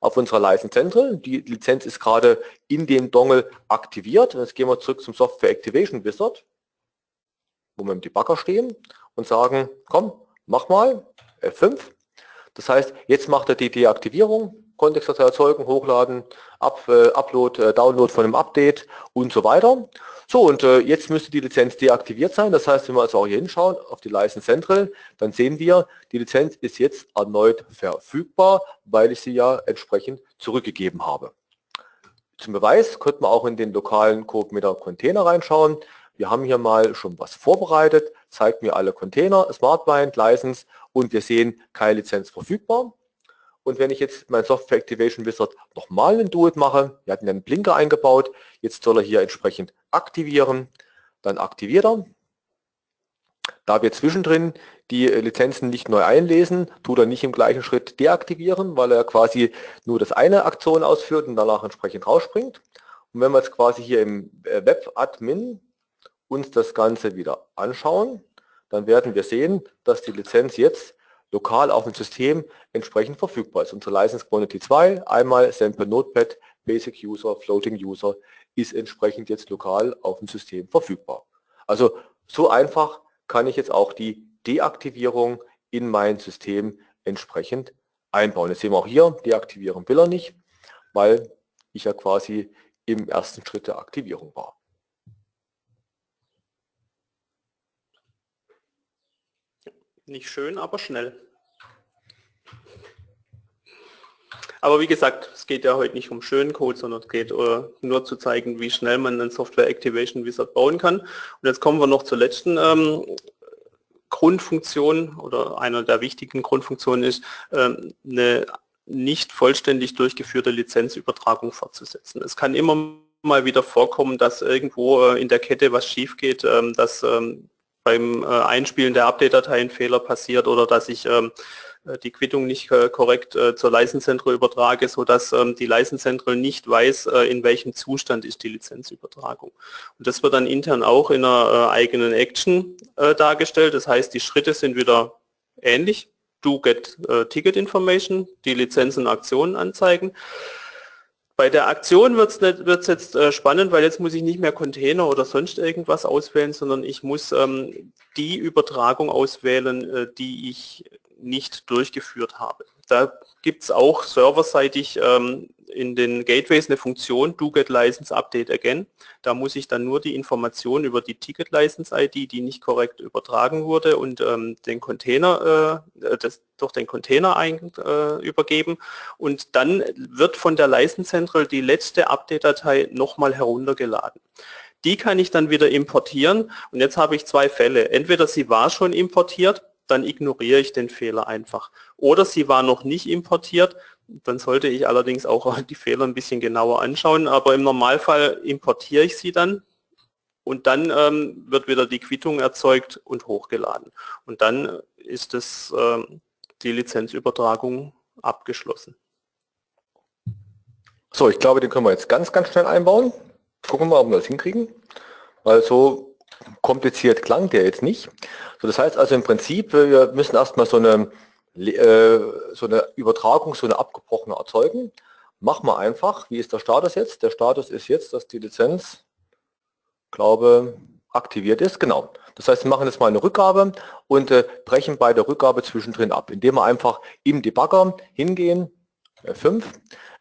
S2: auf unserer License Central. Die Lizenz ist gerade in dem Dongle aktiviert. Jetzt gehen wir zurück zum Software Activation Wizard, wo wir im Debugger stehen und sagen, komm, mach mal, F5. Das heißt, jetzt macht er die Deaktivierung, Kontextdatei erzeugen, hochladen, Up, äh, Upload, äh, Download von einem Update und so weiter. So, und äh, jetzt müsste die Lizenz deaktiviert sein. Das heißt, wenn wir also auch hier hinschauen auf die License Central, dann sehen wir, die Lizenz ist jetzt erneut verfügbar, weil ich sie ja entsprechend zurückgegeben habe. Zum Beweis könnte man auch in den lokalen Code mit der Container reinschauen. Wir haben hier mal schon was vorbereitet, zeigt mir alle Container, Smartbind, License und wir sehen keine Lizenz verfügbar. Und wenn ich jetzt mein Software Activation Wizard nochmal einen Do It mache, wir hatten einen Blinker eingebaut, jetzt soll er hier entsprechend aktivieren, dann aktiviert er. Da wir zwischendrin die Lizenzen nicht neu einlesen, tut er nicht im gleichen Schritt deaktivieren, weil er quasi nur das eine Aktion ausführt und danach entsprechend rausspringt. Und wenn wir jetzt quasi hier im äh, Web-Admin uns das Ganze wieder anschauen, dann werden wir sehen, dass die Lizenz jetzt lokal auf dem System entsprechend verfügbar ist. Unsere License Quantity 2, einmal Sample Notepad, Basic User, Floating User, ist entsprechend jetzt lokal auf dem System verfügbar. Also so einfach kann ich jetzt auch die Deaktivierung in mein System entsprechend einbauen. Jetzt sehen wir auch hier, deaktivieren will er nicht, weil ich ja quasi im ersten Schritt der Aktivierung war.
S3: Nicht schön, aber schnell. Aber wie gesagt, es geht ja heute nicht um schönen Code, sondern es geht uh, nur zu zeigen, wie schnell man einen Software Activation Wizard bauen kann. Und jetzt kommen wir noch zur letzten ähm, Grundfunktion oder einer der wichtigen Grundfunktionen ist, ähm, eine nicht vollständig durchgeführte Lizenzübertragung fortzusetzen. Es kann immer mal wieder vorkommen, dass irgendwo äh, in der Kette was schief geht, ähm, dass ähm, beim äh, Einspielen der Update-Datei ein Fehler passiert oder dass ich ähm, äh, die Quittung nicht korrekt zur License Central übertrage, sodass die License Central nicht weiß, in welchem Zustand ist die Lizenzübertragung. Und das wird dann intern auch in einer eigenen Action dargestellt. Das heißt, die Schritte sind wieder ähnlich. Do get Ticket Information, die Lizenzen und Aktionen anzeigen. Bei der Aktion wird es jetzt äh, spannend, weil jetzt muss ich nicht mehr Container oder sonst irgendwas auswählen, sondern ich muss ähm, die Übertragung auswählen, äh, die ich nicht durchgeführt habe. Da gibt es auch serverseitig ähm, in den Gateways eine Funktion do get license update again. Da muss ich dann nur die Information über die Ticket License ID, die nicht korrekt übertragen wurde und ähm, den Container, äh, äh, das, durch den Container ein, äh, übergeben und dann wird von der License Central die letzte Update-Datei nochmal heruntergeladen. Die kann ich dann wieder importieren und jetzt habe ich zwei Fälle. Entweder sie war schon importiert, dann ignoriere ich den Fehler einfach. Oder sie war noch nicht importiert, dann sollte ich allerdings auch die Fehler ein bisschen genauer anschauen, aber im Normalfall importiere ich sie dann und dann ähm, wird wieder die Quittung erzeugt und hochgeladen. Und dann ist es ähm, die Lizenzübertragung abgeschlossen.
S2: So, ich glaube, den können wir jetzt ganz, ganz schnell einbauen. Gucken wir mal, ob wir das hinkriegen. Weil so kompliziert klang der jetzt nicht. So, das heißt also im Prinzip, wir müssen erstmal so eine äh, so eine Übertragung, so eine abgebrochene erzeugen. Machen wir einfach. Wie ist der Status jetzt? Der Status ist jetzt, dass die Lizenz, glaube aktiviert ist. Genau. Das heißt, wir machen jetzt mal eine Rückgabe und äh, brechen bei der Rückgabe zwischendrin ab, indem wir einfach im Debugger hingehen, F5,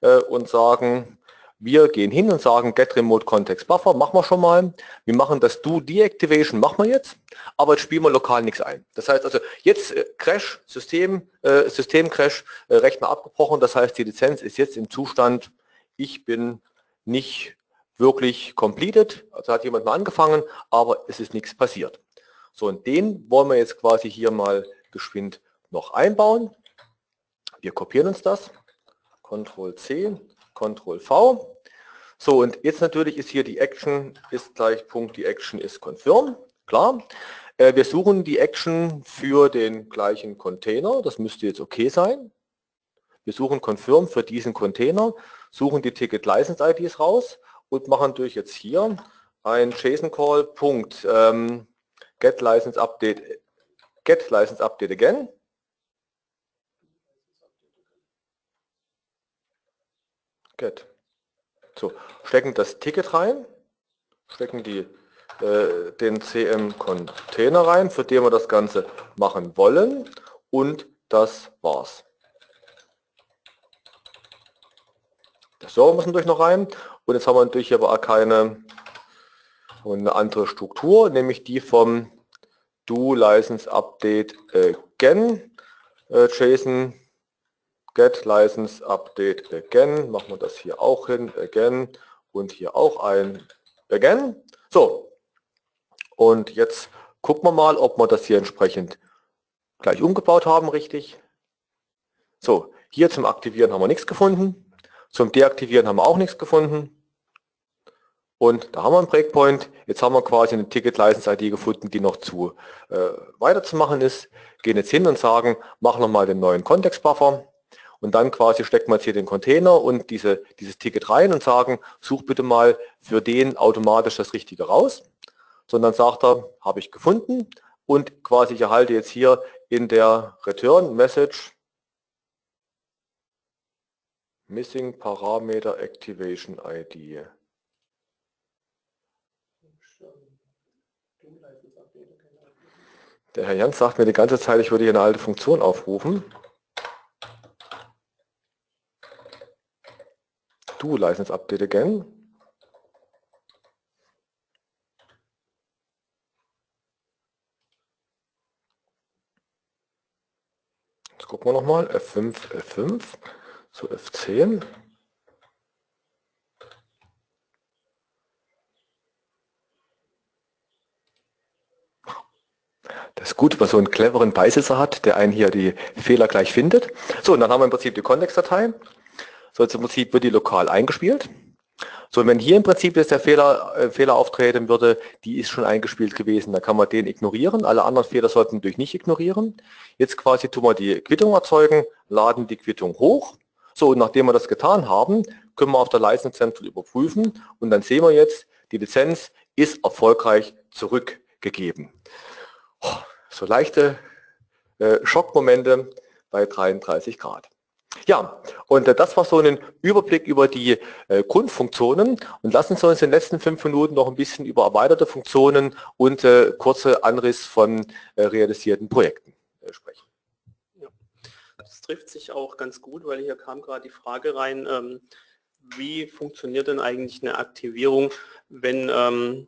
S2: äh, und sagen, wir gehen hin und sagen Get Remote Context Buffer, machen wir schon mal. Wir machen das Do Deactivation, machen wir jetzt, aber jetzt spielen wir lokal nichts ein. Das heißt also, jetzt äh, Crash, System, äh, System Crash, äh, Rechner abgebrochen, das heißt die Lizenz ist jetzt im Zustand, ich bin nicht wirklich completed, also hat jemand mal angefangen, aber es ist nichts passiert. So, und den wollen wir jetzt quasi hier mal geschwind noch einbauen. Wir kopieren uns das, Ctrl C, Ctrl V so, und jetzt natürlich ist hier die Action ist gleich Punkt, die Action ist Confirm, klar. Äh, wir suchen die Action für den gleichen Container, das müsste jetzt okay sein. Wir suchen Confirm für diesen Container, suchen die Ticket License IDs raus und machen durch jetzt hier ein JSON Call Punkt ähm, get license update get license update again. Get so, stecken das Ticket rein, stecken die, äh, den CM-Container rein, für den wir das Ganze machen wollen und das war's. Der Server muss natürlich noch rein und jetzt haben wir natürlich aber auch keine eine andere Struktur, nämlich die vom do license update again äh, JSON get license update again, machen wir das hier auch hin, again und hier auch ein again. So, und jetzt gucken wir mal, ob wir das hier entsprechend gleich umgebaut haben, richtig. So, hier zum Aktivieren haben wir nichts gefunden, zum Deaktivieren haben wir auch nichts gefunden. Und da haben wir einen Breakpoint. Jetzt haben wir quasi eine Ticket License ID gefunden, die noch zu äh, weiterzumachen ist. Gehen jetzt hin und sagen, machen nochmal den neuen Kontextbuffer. Und dann quasi steckt man jetzt hier den Container und diese, dieses Ticket rein und sagen, such bitte mal für den automatisch das Richtige raus. Sondern sagt er, habe ich gefunden und quasi ich erhalte jetzt hier in der Return Message Missing Parameter Activation ID. Der Herr Jans sagt mir die ganze Zeit, ich würde hier eine alte Funktion aufrufen. Do license update again. Jetzt gucken wir nochmal, F5, F5. So F10. Das gut, wenn man so einen cleveren Beisitzer hat, der einen hier die Fehler gleich findet. So, und dann haben wir im Prinzip die Kontextdatei. So, jetzt im Prinzip wird die lokal eingespielt. So, wenn hier im Prinzip jetzt der Fehler, äh, Fehler auftreten würde, die ist schon eingespielt gewesen, dann kann man den ignorieren. Alle anderen Fehler sollten durch nicht ignorieren. Jetzt quasi tun wir die Quittung erzeugen, laden die Quittung hoch. So, und nachdem wir das getan haben, können wir auf der License überprüfen und dann sehen wir jetzt, die Lizenz ist erfolgreich zurückgegeben. So leichte äh, Schockmomente bei 33 Grad. Ja, und äh, das war so ein Überblick über die äh, Grundfunktionen und lassen Sie uns in den letzten fünf Minuten noch ein bisschen über erweiterte Funktionen und äh, kurze Anriss von realisierten Projekten sprechen.
S3: Ja, das trifft sich auch ganz gut, weil hier kam gerade die Frage rein, ähm, wie funktioniert denn eigentlich eine Aktivierung, wenn ähm,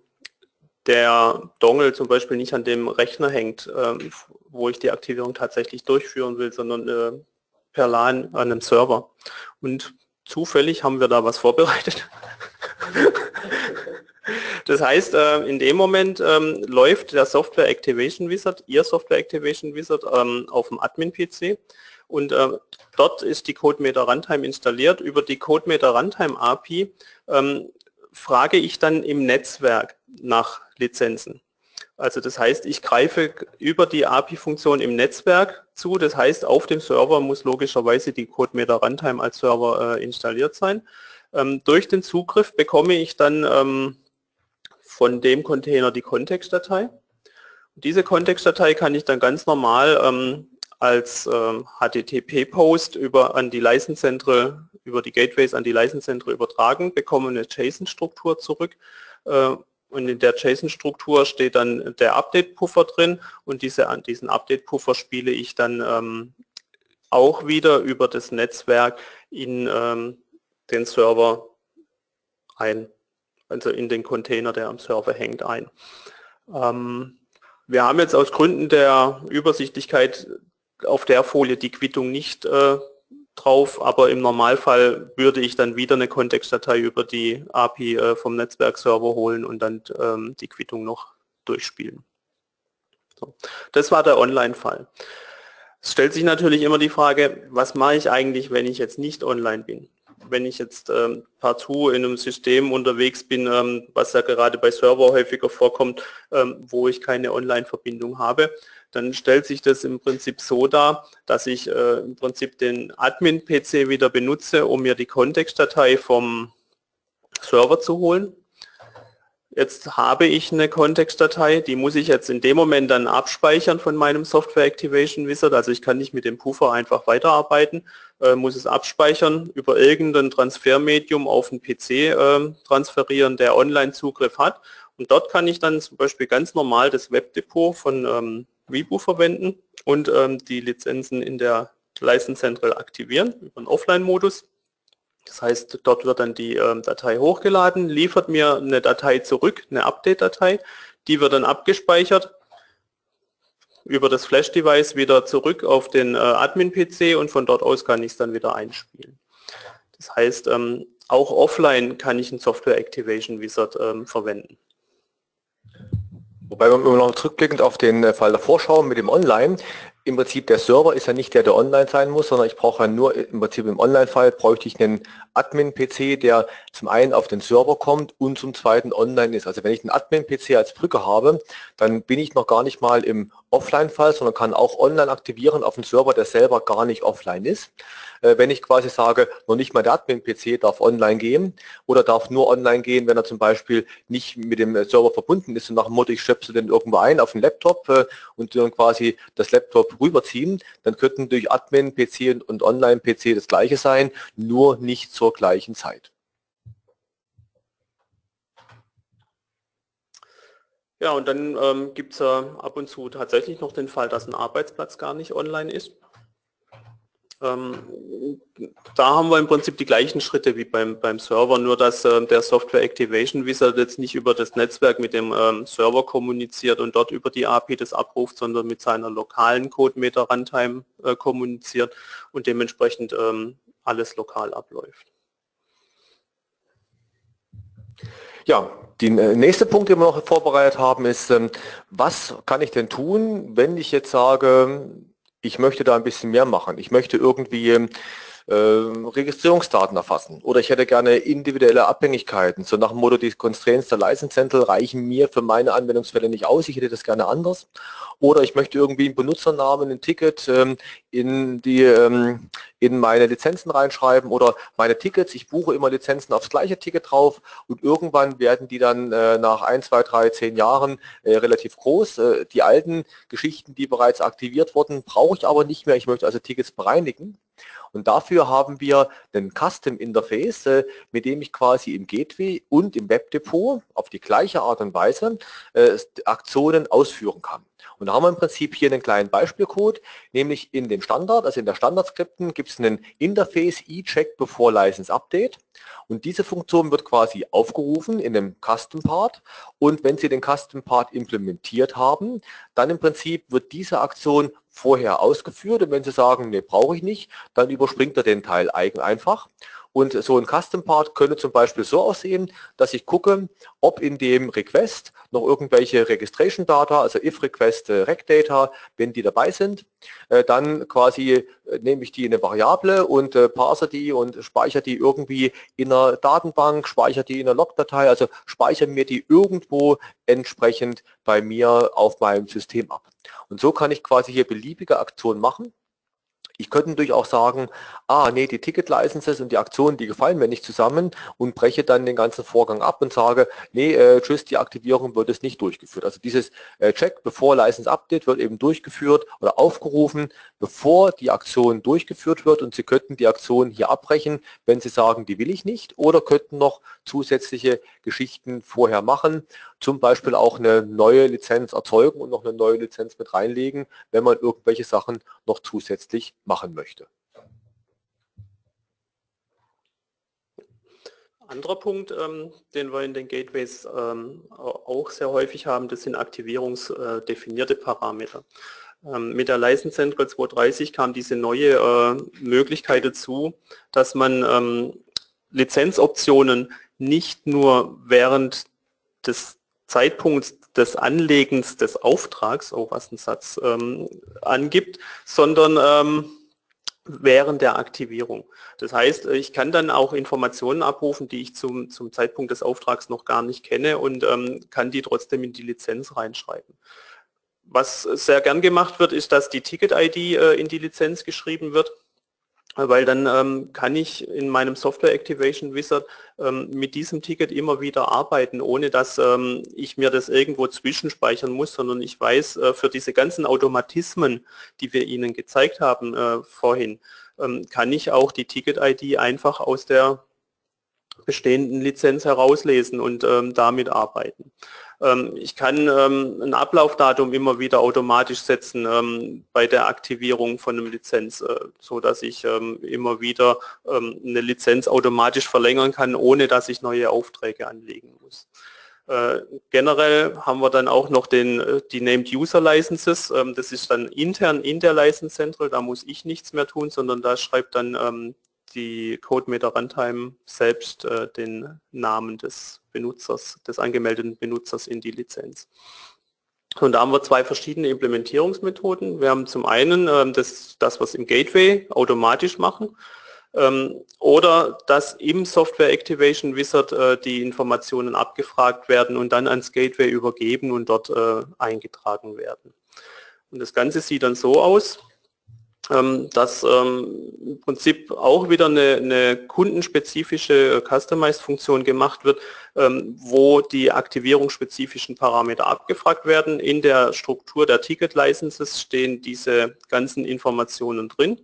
S3: der Dongle zum Beispiel nicht an dem Rechner hängt, ähm, wo ich die Aktivierung tatsächlich durchführen will, sondern per LAN an einem Server. Und zufällig haben wir da was vorbereitet. das heißt, äh, in dem Moment ähm, läuft der Software Activation Wizard, Ihr Software Activation Wizard ähm, auf dem Admin-PC und äh, dort ist die CodeMeter Runtime installiert. Über die CodeMeter Runtime API ähm, frage ich dann im Netzwerk nach Lizenzen. Also das heißt, ich greife über die API-Funktion im Netzwerk zu. Das heißt, auf dem Server muss logischerweise die CodeMeter Runtime als Server äh, installiert sein. Ähm, durch den Zugriff bekomme ich dann ähm, von dem Container die Kontextdatei. Diese Kontextdatei kann ich dann ganz normal ähm, als ähm, HTTP-Post über an die License über die Gateways an die License übertragen, bekomme eine JSON-Struktur zurück äh, und in der JSON-Struktur steht dann der Update-Puffer drin und diese, diesen Update-Puffer spiele ich dann ähm, auch wieder über das Netzwerk in ähm, den Server ein, also in den Container, der am Server hängt, ein. Ähm, wir haben jetzt aus Gründen der Übersichtlichkeit auf der Folie die Quittung nicht äh, drauf, aber im Normalfall würde ich dann wieder eine Kontextdatei über die API äh, vom Netzwerkserver holen und dann ähm, die Quittung noch durchspielen. So. Das war der Online-Fall. Es stellt sich natürlich immer die Frage, was mache ich eigentlich, wenn ich jetzt nicht online bin? Wenn ich jetzt ähm, partout in einem System unterwegs bin, ähm, was ja gerade bei Server häufiger vorkommt, ähm, wo ich keine Online-Verbindung habe, dann stellt sich das im Prinzip so dar, dass ich äh, im Prinzip den Admin-PC wieder benutze, um mir die Kontextdatei vom Server zu holen. Jetzt habe ich eine Kontextdatei, die muss ich jetzt in dem Moment dann abspeichern von meinem Software Activation Wizard. Also ich kann nicht mit dem Puffer einfach weiterarbeiten, äh, muss es abspeichern, über irgendein Transfermedium auf den PC äh, transferieren, der Online-Zugriff hat. Und dort kann ich dann zum Beispiel ganz normal das Webdepot von ähm, Rebu verwenden und ähm, die Lizenzen in der License Central aktivieren über den Offline-Modus. Das heißt, dort wird dann die ähm, Datei hochgeladen, liefert mir eine Datei zurück, eine Update-Datei, die wird dann abgespeichert über das Flash-Device wieder zurück auf den äh, Admin-PC und von dort aus kann ich es dann wieder einspielen. Das heißt, ähm, auch offline kann ich einen Software Activation Wizard ähm, verwenden.
S2: Wobei wir noch zurückblickend auf den äh, Fall davor schauen mit dem Online, im Prinzip der Server ist ja nicht der, der online sein muss, sondern ich brauche ja nur im Prinzip im Online-Fall bräuchte ich einen Admin-PC, der zum einen auf den Server kommt und zum zweiten online ist. Also wenn ich einen Admin-PC als Brücke habe, dann bin ich noch gar nicht mal im Offline-Fall, sondern kann auch online aktivieren auf einen Server, der selber gar nicht offline ist. Äh, wenn ich quasi sage, noch nicht mal der Admin-PC darf online gehen oder darf nur online gehen, wenn er zum Beispiel nicht mit dem Server verbunden ist und nach dem Motto, ich schöpfe den irgendwo ein auf den Laptop äh, und dann quasi das Laptop rüberziehen, dann könnten durch Admin-PC und Online-PC das gleiche sein, nur nicht zur gleichen Zeit.
S3: Ja, und dann ähm, gibt es äh, ab und zu tatsächlich noch den Fall, dass ein Arbeitsplatz gar nicht online ist. Ähm, da haben wir im Prinzip die gleichen Schritte wie beim, beim Server, nur dass äh, der Software Activation Wizard jetzt nicht über das Netzwerk mit dem ähm, Server kommuniziert und dort über die API das abruft, sondern mit seiner lokalen CodeMeter Runtime äh, kommuniziert und dementsprechend ähm, alles lokal abläuft.
S2: Ja, die äh, nächste Punkt, den wir noch vorbereitet haben, ist, ähm, was kann ich denn tun, wenn ich jetzt sage, ich möchte da ein bisschen mehr machen. Ich möchte irgendwie ähm, äh, Registrierungsdaten erfassen oder ich hätte gerne individuelle Abhängigkeiten. So nach dem Motto, die Constraints der License Central reichen mir für meine Anwendungsfälle nicht aus, ich hätte das gerne anders. Oder ich möchte irgendwie einen Benutzernamen, ein Ticket ähm, in, die, ähm, in meine Lizenzen reinschreiben oder meine Tickets, ich buche immer Lizenzen aufs gleiche Ticket drauf und irgendwann werden die dann äh, nach ein, zwei, drei, zehn Jahren äh, relativ groß. Äh, die alten Geschichten, die bereits aktiviert wurden, brauche ich aber nicht mehr. Ich möchte also Tickets bereinigen. Und dafür haben wir ein Custom Interface, äh, mit dem ich quasi im Gateway und im Webdepot auf die gleiche Art und Weise äh, Aktionen ausführen kann. Und da haben wir im Prinzip hier einen kleinen Beispielcode, nämlich in den Standard, also in der Standardskripten gibt es einen Interface e-check before License Update und diese Funktion wird quasi aufgerufen in einem Custom Part und wenn Sie den Custom Part implementiert haben, dann im Prinzip wird diese Aktion vorher ausgeführt. Und wenn Sie sagen, nee, brauche ich nicht, dann überspringt er den Teil einfach und so ein Custom Part könnte zum Beispiel so aussehen, dass ich gucke, ob in dem Request noch irgendwelche Registration Data, also if Request äh, Rec Data, wenn die dabei sind, äh, dann quasi äh, nehme ich die in eine Variable und parse die und speichere die irgendwie in einer Datenbank, speichere die in einer Logdatei, also speichere mir die irgendwo entsprechend bei mir auf meinem System ab. Und so kann ich quasi hier beliebige Aktionen machen ich könnte natürlich auch sagen, ah nee, die Ticket-Licenses und die Aktionen, die gefallen mir nicht zusammen und breche dann den ganzen Vorgang ab und sage, nee, äh, tschüss, die Aktivierung wird es nicht durchgeführt. Also dieses äh, Check bevor License Update wird eben durchgeführt oder aufgerufen, bevor die Aktion durchgeführt wird und Sie könnten die Aktion hier abbrechen, wenn Sie sagen, die will ich nicht oder könnten noch zusätzliche Geschichten vorher machen, zum Beispiel auch eine neue Lizenz erzeugen und noch eine neue Lizenz mit reinlegen, wenn man irgendwelche Sachen noch zusätzlich machen möchte.
S3: Anderer Punkt, ähm, den wir in den Gateways ähm, auch sehr häufig haben, das sind aktivierungsdefinierte Parameter. Ähm, mit der License Central 230 kam diese neue äh, Möglichkeit dazu, dass man ähm, Lizenzoptionen nicht nur während des Zeitpunkts des Anlegens des Auftrags, auch was ein Satz ähm, angibt, sondern ähm, während der Aktivierung. Das heißt, ich kann dann auch Informationen abrufen, die ich zum, zum Zeitpunkt des Auftrags noch gar nicht kenne und ähm, kann die trotzdem in die Lizenz reinschreiben. Was sehr gern gemacht wird, ist, dass die Ticket-ID äh, in die Lizenz geschrieben wird weil dann ähm, kann ich in meinem Software Activation Wizard ähm, mit diesem Ticket immer wieder arbeiten, ohne dass ähm, ich mir das irgendwo zwischenspeichern muss, sondern ich weiß, äh, für diese ganzen Automatismen, die wir Ihnen gezeigt haben äh, vorhin, ähm, kann ich auch die Ticket-ID einfach aus der bestehenden Lizenz herauslesen und ähm, damit arbeiten. Ähm, ich kann ähm, ein Ablaufdatum immer wieder automatisch setzen ähm, bei der Aktivierung von einem Lizenz, äh, so dass ich immer wieder eine Lizenz automatisch verlängern kann, ohne dass ich neue Aufträge anlegen muss. Äh, generell haben wir dann auch noch den, äh, die Named User Licenses. das ist dann intern in der License Central, da muss ich nichts mehr tun, sondern da schreibt dann die CodeMeter Runtime selbst äh, den Namen des Benutzers, des angemeldeten Benutzers in die Lizenz. Und da haben wir zwei verschiedene Implementierungsmethoden. Wir haben zum einen ähm, das, das, was im Gateway automatisch machen ähm, oder dass im Software Activation Wizard äh, die Informationen abgefragt werden und dann ans Gateway übergeben und dort äh, eingetragen werden. Und das Ganze sieht dann so aus, ähm, dass ähm, im Prinzip auch wieder eine, eine kundenspezifische äh, Customized-Funktion gemacht wird, ähm, wo die aktivierungsspezifischen Parameter abgefragt werden. In der Struktur der Ticket-Licenses stehen diese ganzen Informationen drin.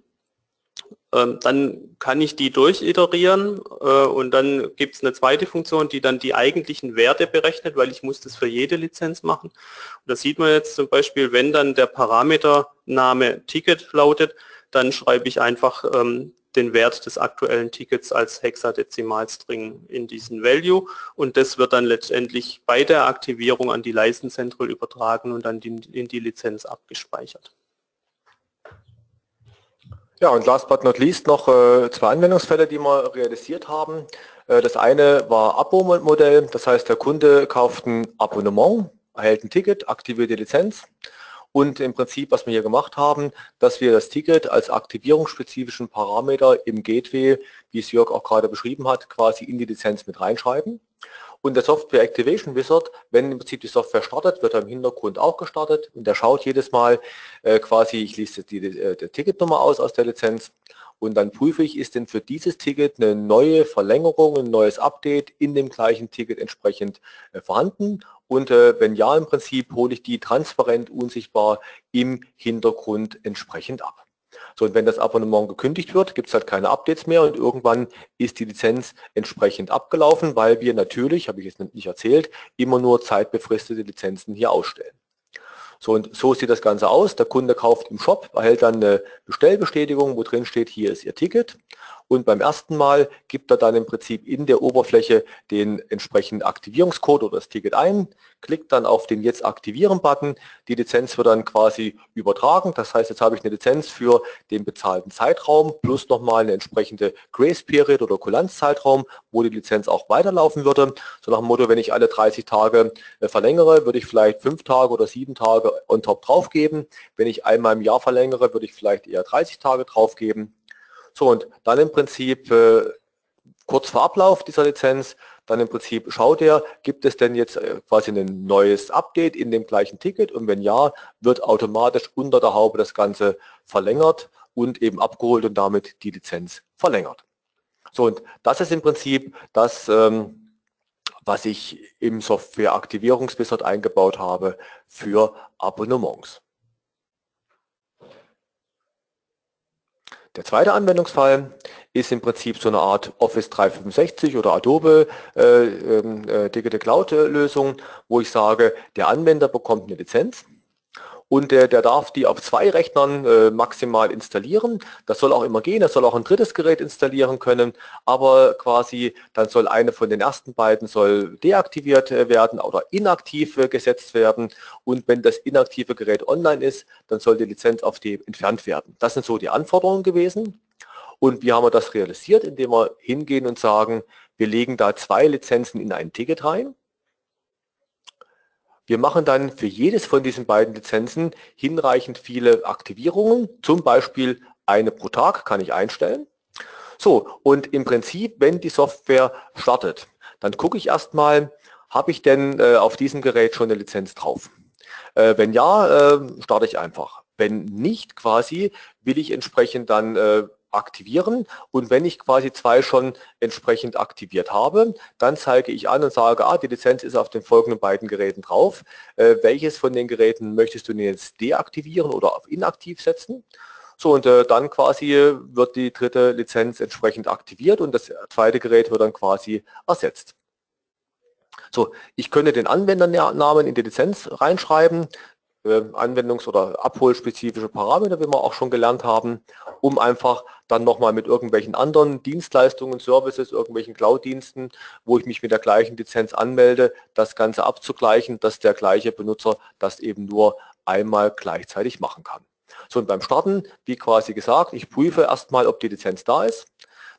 S3: Ähm, dann kann ich die durchiterieren äh, und dann gibt es eine zweite Funktion, die dann die eigentlichen Werte berechnet, weil ich muss das für jede Lizenz machen. Und da sieht man jetzt zum Beispiel, wenn dann der Parametername Ticket lautet, dann schreibe ich einfach ähm, den Wert des aktuellen Tickets als Hexadezimalstring in diesen Value und das wird dann letztendlich bei der Aktivierung an die License Central übertragen und dann in die Lizenz abgespeichert.
S2: Ja, und last but not least noch äh, zwei Anwendungsfälle, die wir realisiert haben. Äh, das eine war Abo-Modell, das heißt, der Kunde kauft ein Abonnement, erhält ein Ticket, aktiviert die Lizenz und im Prinzip, was wir hier gemacht haben, dass wir das Ticket als aktivierungsspezifischen Parameter im Gateway, wie es Jörg auch gerade beschrieben hat, quasi in die Lizenz mit reinschreiben. Und der Software Activation Wizard, wenn im Prinzip die Software startet, wird er im Hintergrund auch gestartet und der schaut jedes Mal äh, quasi, ich lese die, die, äh, die Ticketnummer aus aus der Lizenz und dann prüfe ich, ist denn für dieses Ticket eine neue Verlängerung, ein neues Update in dem gleichen Ticket entsprechend äh, vorhanden und äh, wenn ja im Prinzip hole ich die transparent unsichtbar im Hintergrund entsprechend ab. So, und wenn das Abonnement gekündigt wird, gibt es halt keine Updates mehr und irgendwann ist die Lizenz entsprechend abgelaufen, weil wir natürlich, habe ich jetzt nicht erzählt, immer nur zeitbefristete Lizenzen hier ausstellen. So, und so sieht das Ganze aus. Der Kunde kauft im Shop, erhält dann eine Bestellbestätigung, wo drin steht, hier ist Ihr Ticket. Und beim ersten Mal gibt er dann im Prinzip in der Oberfläche den entsprechenden Aktivierungscode oder das Ticket ein, klickt dann auf den Jetzt aktivieren-Button. Die Lizenz wird dann quasi übertragen. Das heißt, jetzt habe ich eine Lizenz für den bezahlten Zeitraum plus nochmal eine entsprechende Grace Period oder Kulanzzeitraum, wo die Lizenz auch weiterlaufen würde. So nach dem Motto, wenn ich alle 30 Tage äh, verlängere, würde ich vielleicht fünf Tage oder sieben Tage on top draufgeben. Wenn ich einmal im Jahr verlängere, würde ich vielleicht eher 30 Tage draufgeben. So, und dann im Prinzip äh, kurz vor Ablauf dieser Lizenz, dann im Prinzip schaut er, gibt es denn jetzt äh, quasi ein neues Update in dem gleichen Ticket und wenn ja, wird automatisch unter der Haube das Ganze verlängert und eben abgeholt und damit die Lizenz verlängert. So, und das ist im Prinzip das, ähm, was ich im Software-Aktivierungswizard eingebaut habe für Abonnements. Der zweite Anwendungsfall ist im Prinzip so eine Art Office 365 oder Adobe äh, ähm, äh, Digital Cloud Lösung, wo ich sage, der Anwender bekommt eine Lizenz und der, der darf die auf zwei Rechnern äh, maximal installieren. Das soll auch immer gehen, er soll auch ein drittes Gerät installieren können, aber quasi dann soll eine von den ersten beiden soll deaktiviert äh, werden oder inaktiv äh, gesetzt werden und wenn das inaktive Gerät online ist, dann soll die Lizenz auf die entfernt werden. Das sind so die Anforderungen gewesen. Und wie haben wir das realisiert? Indem wir hingehen und sagen, wir legen da zwei Lizenzen in ein Ticket rein wir machen dann für jedes von diesen beiden Lizenzen hinreichend viele Aktivierungen, zum Beispiel eine pro Tag kann ich einstellen. So, und im Prinzip, wenn die Software startet, dann gucke ich erstmal, habe ich denn äh, auf diesem Gerät schon eine Lizenz drauf? Äh, wenn ja, äh, starte ich einfach. Wenn nicht quasi, will ich entsprechend dann äh, aktivieren und wenn ich quasi zwei schon entsprechend aktiviert habe, dann zeige ich an und sage, ah, die Lizenz ist auf den folgenden beiden Geräten drauf. Äh, welches von den Geräten möchtest du denn jetzt deaktivieren oder auf inaktiv setzen? So und äh, dann quasi wird die dritte Lizenz entsprechend aktiviert und das zweite Gerät wird dann quasi ersetzt. So, ich könnte den Anwendernamen in die Lizenz reinschreiben, anwendungs- oder abholspezifische Parameter, wie wir auch schon gelernt haben, um einfach dann nochmal mit irgendwelchen anderen Dienstleistungen, Services, irgendwelchen Cloud-Diensten, wo ich mich mit der gleichen Lizenz anmelde, das Ganze abzugleichen, dass der gleiche Benutzer das eben nur einmal gleichzeitig machen kann. So und beim Starten, wie quasi gesagt, ich prüfe erstmal, ob die Lizenz da ist.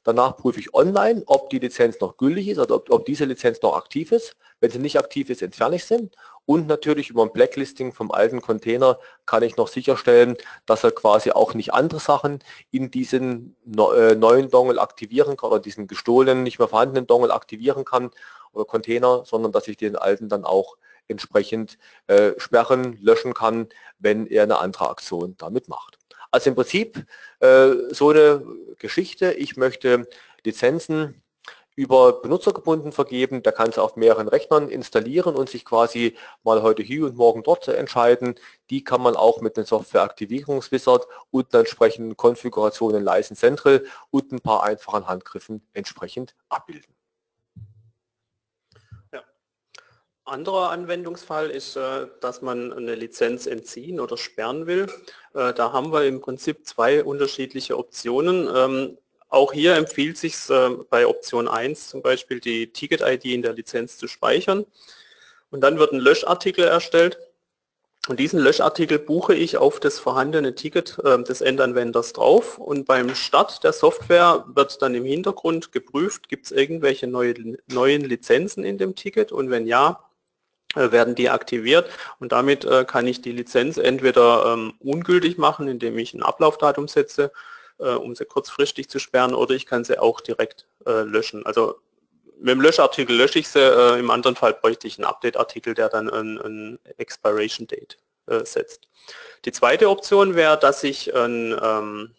S2: Danach prüfe ich online, ob die Lizenz noch gültig ist, also ob, ob diese Lizenz noch aktiv ist. Wenn sie nicht aktiv ist, entferne ich sie. Und natürlich über ein Blacklisting vom alten Container kann ich noch sicherstellen, dass er quasi auch nicht andere Sachen in diesen äh, neuen Dongle aktivieren kann oder diesen gestohlenen, nicht mehr vorhandenen Dongle aktivieren kann oder Container, sondern dass ich den alten dann auch entsprechend äh, sperren, löschen kann, wenn er eine andere Aktion damit macht. Also im Prinzip äh, so eine Geschichte, ich möchte Lizenzen über Benutzer gebunden vergeben, der kann es auf mehreren Rechnern installieren und sich quasi mal heute hier und morgen dort entscheiden. Die kann man auch mit einem Software-Aktivierungswizard und entsprechenden Konfiguration in License Central und ein paar einfachen Handgriffen entsprechend abbilden.
S3: Ja. Anderer Anwendungsfall ist, äh, dass man eine Lizenz entziehen oder sperren will. Äh, da haben wir im Prinzip zwei unterschiedliche Optionen. Ähm, auch hier empfiehlt sich äh, bei Option 1 zum Beispiel die Ticket-ID in der Lizenz zu speichern. Und dann wird ein Löschartikel erstellt. Und diesen Löschartikel buche ich auf das vorhandene Ticket des Endanwenders drauf und beim Start der Software wird dann im Hintergrund geprüft, gibt es irgendwelche neue, neuen Lizenzen in dem Ticket und wenn ja, werden die aktiviert und damit äh, kann ich die Lizenz entweder ähm, ungültig machen, indem ich ein Ablaufdatum setze, äh, um sie kurzfristig zu sperren oder ich kann sie auch direkt äh, löschen. Also mit dem Löschartikel lösche ich sie, äh, im anderen Fall bräuchte ich einen Update-Artikel, der dann ein, ein Expiration Date äh, setzt. Die zweite Option wäre, dass ich ein, ähm,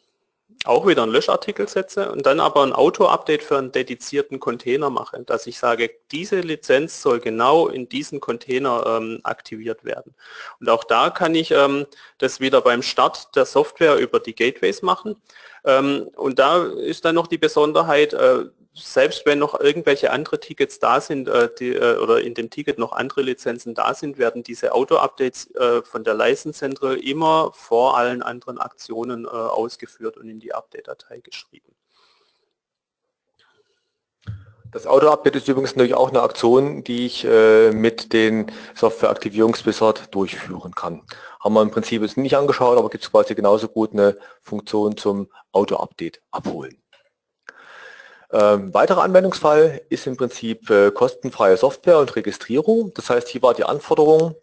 S3: auch wieder einen Löschartikel setze und dann aber ein Auto-Update für einen dedizierten Container mache, dass ich sage, diese Lizenz soll genau in diesen Container ähm, aktiviert werden. Und auch da kann ich ähm, das wieder beim Start der Software über die Gateways machen. Ähm, und da ist dann noch die Besonderheit, äh, selbst wenn noch irgendwelche andere Tickets da sind äh, die, äh, oder in dem Ticket noch andere Lizenzen da sind, werden diese Auto-Updates äh, von der License Central immer vor allen anderen Aktionen äh, ausgeführt und in die Update-Datei geschrieben.
S2: Das Auto-Update ist übrigens natürlich auch eine Aktion, die ich äh, mit den Software-Aktivierungswizard durchführen kann. Haben wir im Prinzip jetzt nicht angeschaut, aber gibt es quasi genauso gut eine Funktion zum Auto-Update abholen. Ähm, weiterer Anwendungsfall ist im Prinzip äh, kostenfreie Software und Registrierung. Das heißt, hier war die Anforderung,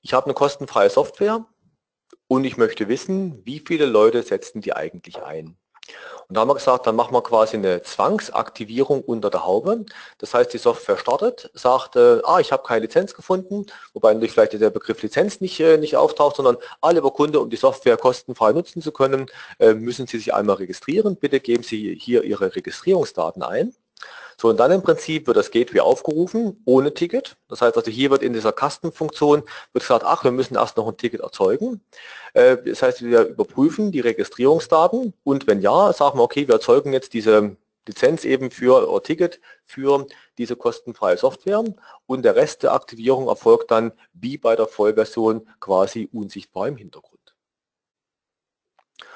S2: ich habe eine kostenfreie Software und ich möchte wissen, wie viele Leute setzen die eigentlich ein. Und da haben wir gesagt, dann machen wir quasi eine Zwangsaktivierung unter der Haube. Das heißt, die Software startet, sagt, äh, ah, ich habe keine Lizenz gefunden, wobei natürlich vielleicht der Begriff Lizenz nicht, äh, nicht auftaucht, sondern ah, lieber Kunde, um die Software kostenfrei nutzen zu können, äh, müssen Sie sich einmal registrieren. Bitte geben Sie hier Ihre Registrierungsdaten ein. So, und dann im Prinzip wird das Gateway aufgerufen, ohne Ticket. Das heißt also, hier wird in dieser Kastenfunktion wird gesagt, ach, wir müssen erst noch ein Ticket erzeugen. Äh, das heißt, wir überprüfen die Registrierungsdaten und wenn ja, sagen wir, okay, wir erzeugen jetzt diese Lizenz eben für oder Ticket für diese kostenfreie Software und der Rest der Aktivierung erfolgt dann wie bei der Vollversion quasi unsichtbar im Hintergrund.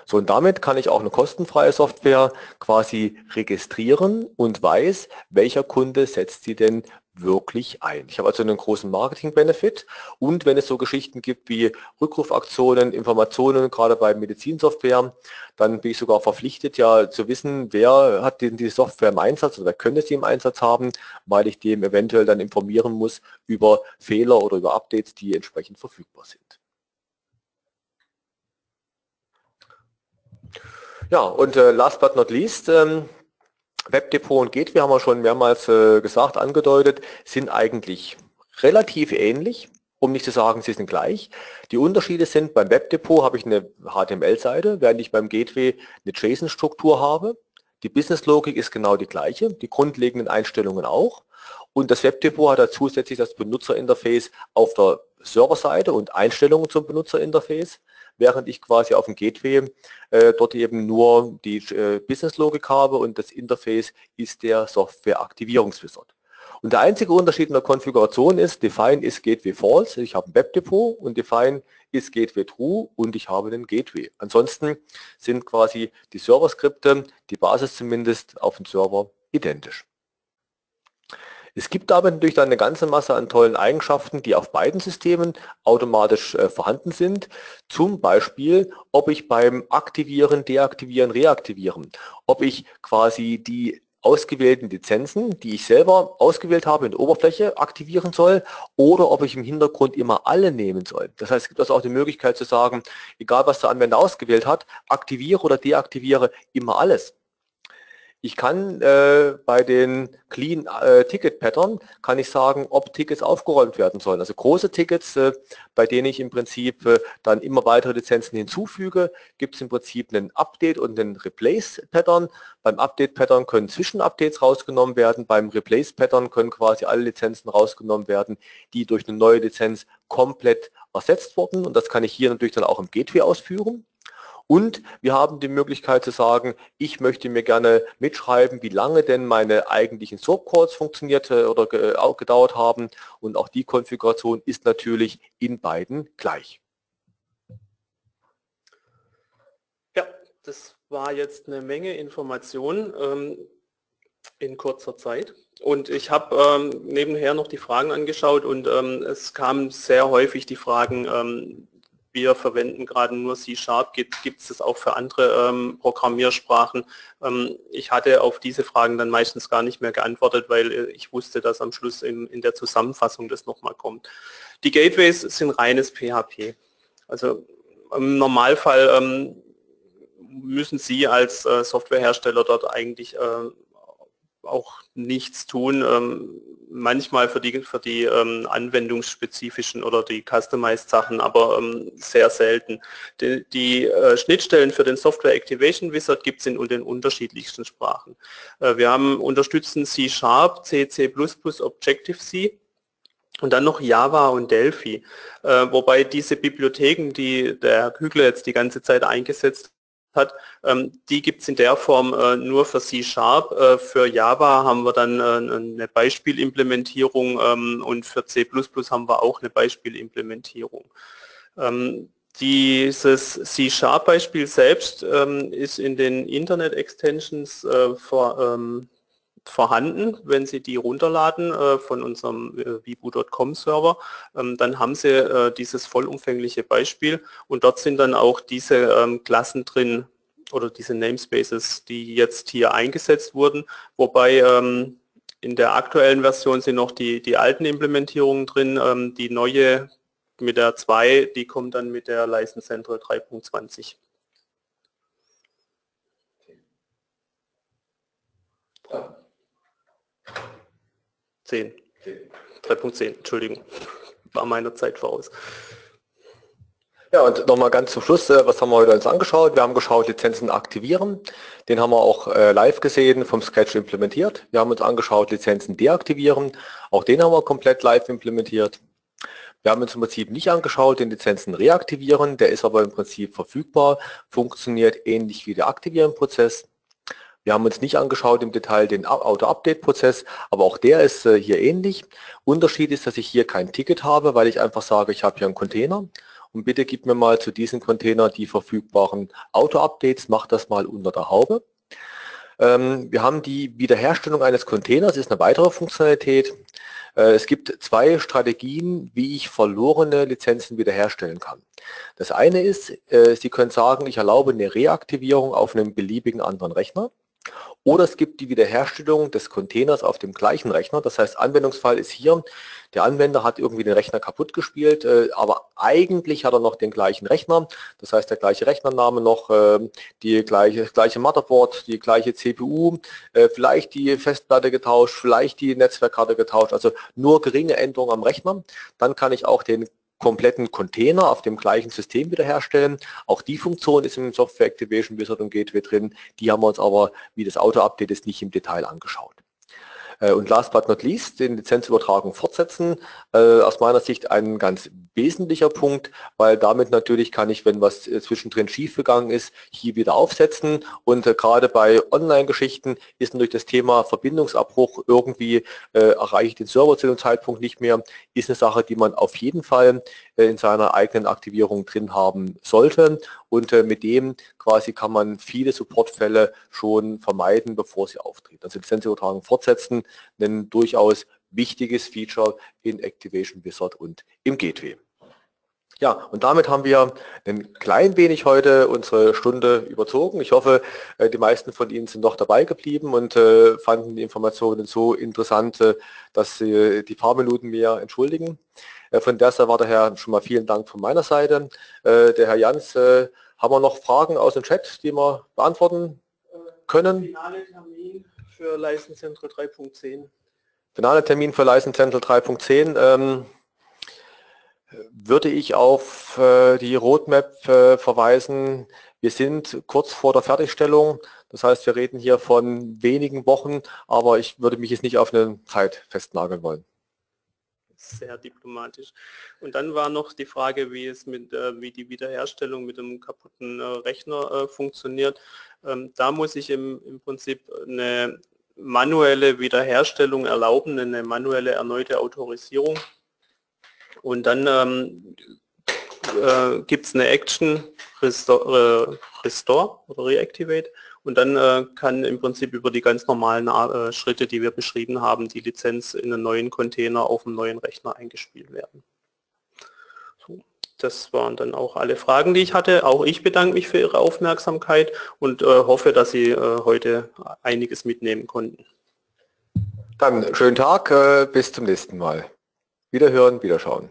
S2: So, und damit kann ich auch eine kostenfreie Software quasi registrieren und weiß, welcher Kunde setzt sie denn wirklich ein. Ich habe also einen großen Marketing-Benefit und wenn es so Geschichten gibt wie Rückrufaktionen, Informationen, gerade bei Medizinsoftware, dann bin ich sogar verpflichtet, ja zu wissen, wer hat denn die Software im Einsatz oder wer könnte sie im Einsatz haben, weil ich dem eventuell dann informieren muss über Fehler oder über Updates, die entsprechend verfügbar sind. Ja, und äh, last but not least, ähm, Webdepot und Gateway haben wir schon mehrmals äh, gesagt, angedeutet, sind eigentlich relativ ähnlich, um nicht zu sagen, sie sind gleich. Die Unterschiede sind, beim Webdepot habe ich eine HTML-Seite, während ich beim Gateway eine JSON-Struktur habe. Die Business-Logik ist genau die gleiche, die grundlegenden Einstellungen auch. Und das Webdepot hat da zusätzlich das Benutzerinterface auf der Serverseite und Einstellungen zum Benutzerinterface während ich quasi auf dem Gateway äh, dort eben nur die äh, Business-Logik habe und das Interface ist der Software-Aktivierungswizard. Und der einzige Unterschied in der Konfiguration ist, Define ist Gateway False, ich habe ein Webdepot und Define ist Gateway True und ich habe einen Gateway. Ansonsten sind quasi die Server-Skripte, die Basis zumindest, auf dem Server identisch. Es gibt aber natürlich dann eine ganze Masse an tollen Eigenschaften, die auf beiden Systemen automatisch äh, vorhanden sind. Zum Beispiel, ob ich beim Aktivieren, Deaktivieren, Reaktivieren, ob ich quasi die ausgewählten Lizenzen, die ich selber ausgewählt habe in der Oberfläche, aktivieren soll oder ob ich im Hintergrund immer alle nehmen soll. Das heißt, es gibt also auch die Möglichkeit zu sagen, egal was der Anwender ausgewählt hat, aktiviere oder deaktiviere immer alles. Ich kann äh, bei den Clean äh, Ticket Pattern kann ich sagen, ob Tickets aufgeräumt werden sollen. Also große Tickets, äh, bei denen ich im Prinzip äh, dann immer weitere Lizenzen hinzufüge, gibt es im Prinzip einen Update und einen Replace Pattern. Beim Update Pattern können Zwischenupdates rausgenommen werden. Beim Replace Pattern können quasi alle Lizenzen rausgenommen werden, die durch eine neue Lizenz komplett ersetzt wurden. Und das kann ich hier natürlich dann auch im Gateway ausführen. Und wir haben die Möglichkeit zu sagen, ich möchte mir gerne mitschreiben, wie lange denn meine eigentlichen Subcalls funktioniert oder gedauert haben. Und auch die Konfiguration ist natürlich in beiden gleich.
S3: Ja, das war jetzt eine Menge Informationen. Ähm, in kurzer Zeit. Und ich habe ähm, nebenher noch die Fragen angeschaut und ähm, es kamen sehr häufig die Fragen, ähm, wir verwenden gerade nur C-Sharp, gibt es das auch für andere ähm, Programmiersprachen? Ähm, ich hatte auf diese Fragen dann meistens gar nicht mehr geantwortet, weil äh, ich wusste, dass am Schluss in, in der Zusammenfassung das nochmal kommt. Die Gateways sind reines PHP. Also im Normalfall ähm, müssen Sie als äh, Softwarehersteller dort eigentlich äh, auch nichts tun. Ähm, manchmal für die, für die ähm, anwendungsspezifischen oder die customized Sachen, aber ähm, sehr selten. Die, die äh, Schnittstellen für den Software Activation Wizard gibt es in, den unterschiedlichsten Sprachen. Äh, wir haben unterstützen C Sharp, C, C++, Objective-C und dann noch Java und Delphi, äh, wobei diese Bibliotheken, die der Herr Kügler jetzt die ganze Zeit eingesetzt hat, ähm, die gibt es in der Form äh, nur für C-Sharp. Äh, für Java haben wir dann äh, eine Beispielimplementierung ähm, und für C++ haben wir auch eine Beispielimplementierung. Ähm, dieses C-Sharp-Beispiel selbst ähm, ist in den Internet-Extensions äh, ähm, vorhanden, wenn Sie die runterladen äh, von unserem äh, vibu.com Server, ähm, dann haben Sie äh, dieses vollumfängliche Beispiel. Und dort sind dann auch diese ähm, Klassen drin oder diese Namespaces, die jetzt hier eingesetzt wurden, wobei ähm, in der aktuellen Version sind noch die, die alten Implementierungen drin, ähm, die neue mit der 2, die kommt dann mit der License Central 3.20. 10. 3.10, Entschuldigung, war meiner Zeit voraus.
S2: Ja, und nochmal ganz zum Schluss, äh, was haben wir heute uns angeschaut? Wir haben geschaut, Lizenzen aktivieren. Den haben wir auch äh, live gesehen, vom Scratch implementiert. Wir haben uns angeschaut, Lizenzen deaktivieren. Auch den haben wir komplett live implementiert. Wir haben uns im Prinzip nicht angeschaut, den Lizenzen reaktivieren. Der ist aber im Prinzip verfügbar, funktioniert ähnlich wie der Aktivieren-Prozess. Wir haben uns nicht angeschaut im Detail den Auto-Update-Prozess, aber auch der ist äh, hier ähnlich. Unterschied ist, dass ich hier kein Ticket habe, weil ich einfach sage, ich habe hier einen Container und bitte gib mir mal zu diesem Container die verfügbaren Auto-Updates, mach das mal unter der Haube. Ähm, wir haben die Wiederherstellung eines Containers, ist eine weitere Funktionalität. Äh, es gibt zwei Strategien, wie ich verlorene Lizenzen wiederherstellen kann. Das eine ist, äh, Sie können sagen, ich erlaube eine Reaktivierung auf einem beliebigen anderen Rechner. Oder es gibt die Wiederherstellung des Containers auf dem gleichen Rechner. Das heißt, Anwendungsfall ist hier, der Anwender hat irgendwie den Rechner kaputt gespielt, äh, aber eigentlich hat er noch den gleichen Rechner. Das heißt, der gleiche Rechnername noch, äh, die gleiche, gleiche Motherboard, die gleiche CPU, äh, vielleicht die Festplatte getauscht, vielleicht die Netzwerkkarte getauscht, also nur geringe Änderungen am Rechner. Dann kann ich auch den kompletten Container auf dem gleichen System wiederherstellen. Auch die Funktion ist im Software Activation Wizard und Gateway drin. Die haben wir uns aber, wie das Auto-Update ist, nicht im Detail angeschaut. Äh, und last but not least, den Lizenzübertragung fortsetzen. Äh, aus meiner Sicht ein ganz wesentlicher Punkt, weil damit natürlich kann ich, wenn was äh, zwischendrin schiefgegangen ist, hier wieder aufsetzen. Und gerade bei Online-Geschichten ist natürlich das Thema Verbindungsabbruch irgendwie erreiche ich den Server zu dem Zeitpunkt nicht mehr, ist eine Sache, die man auf jeden Fall in seiner eigenen Aktivierung drin haben sollte. Und mit dem quasi kann man viele Supportfälle schon vermeiden, bevor sie auftreten. Also Lizenzübertragung fortsetzen, ein durchaus wichtiges Feature in Activation Wizard und im Gateway. Ja, und damit haben wir ein klein wenig heute unsere Stunde überzogen. Ich hoffe, äh, die meisten von Ihnen sind noch dabei geblieben und äh, fanden die Informationen so interessant, äh, dass Sie die paar Minuten mehr entschuldigen. Von der Seite war daher schon mal vielen Dank von meiner Seite. Der Herr Jans, haben wir noch Fragen aus dem Chat, die wir beantworten können? Finale Termin
S3: für License Central 3.10.
S2: Finale Termin für License Central 3.10. Ähm, würde ich auf äh, die Roadmap äh, verweisen. Wir sind kurz vor der Fertigstellung. Das heißt, wir reden hier von wenigen Wochen, aber ich würde mich jetzt nicht auf eine Zeit festnageln wollen.
S3: Sehr diplomatisch. Und dann war noch die Frage, wie es mit, äh, wie die Wiederherstellung mit dem kaputten äh, Rechner äh, funktioniert. Ähm, da muss ich im, im Prinzip eine manuelle Wiederherstellung erlauben, eine manuelle erneute Autorisierung und dann ähm, äh, gibt es eine Action Restore, Restore oder Reactivate und dann äh, kann im Prinzip über die ganz normalen äh, Schritte, die wir beschrieben haben, die Lizenz in einen neuen Container auf dem neuen Rechner eingespielt werden. So, das waren dann auch alle Fragen, die ich hatte. Auch ich bedanke mich für Ihre Aufmerksamkeit und äh, hoffe, dass Sie äh, heute einiges mitnehmen konnten.
S2: Dann schönen Tag, äh, bis zum nächsten Mal. Wiederhören, wiederschauen.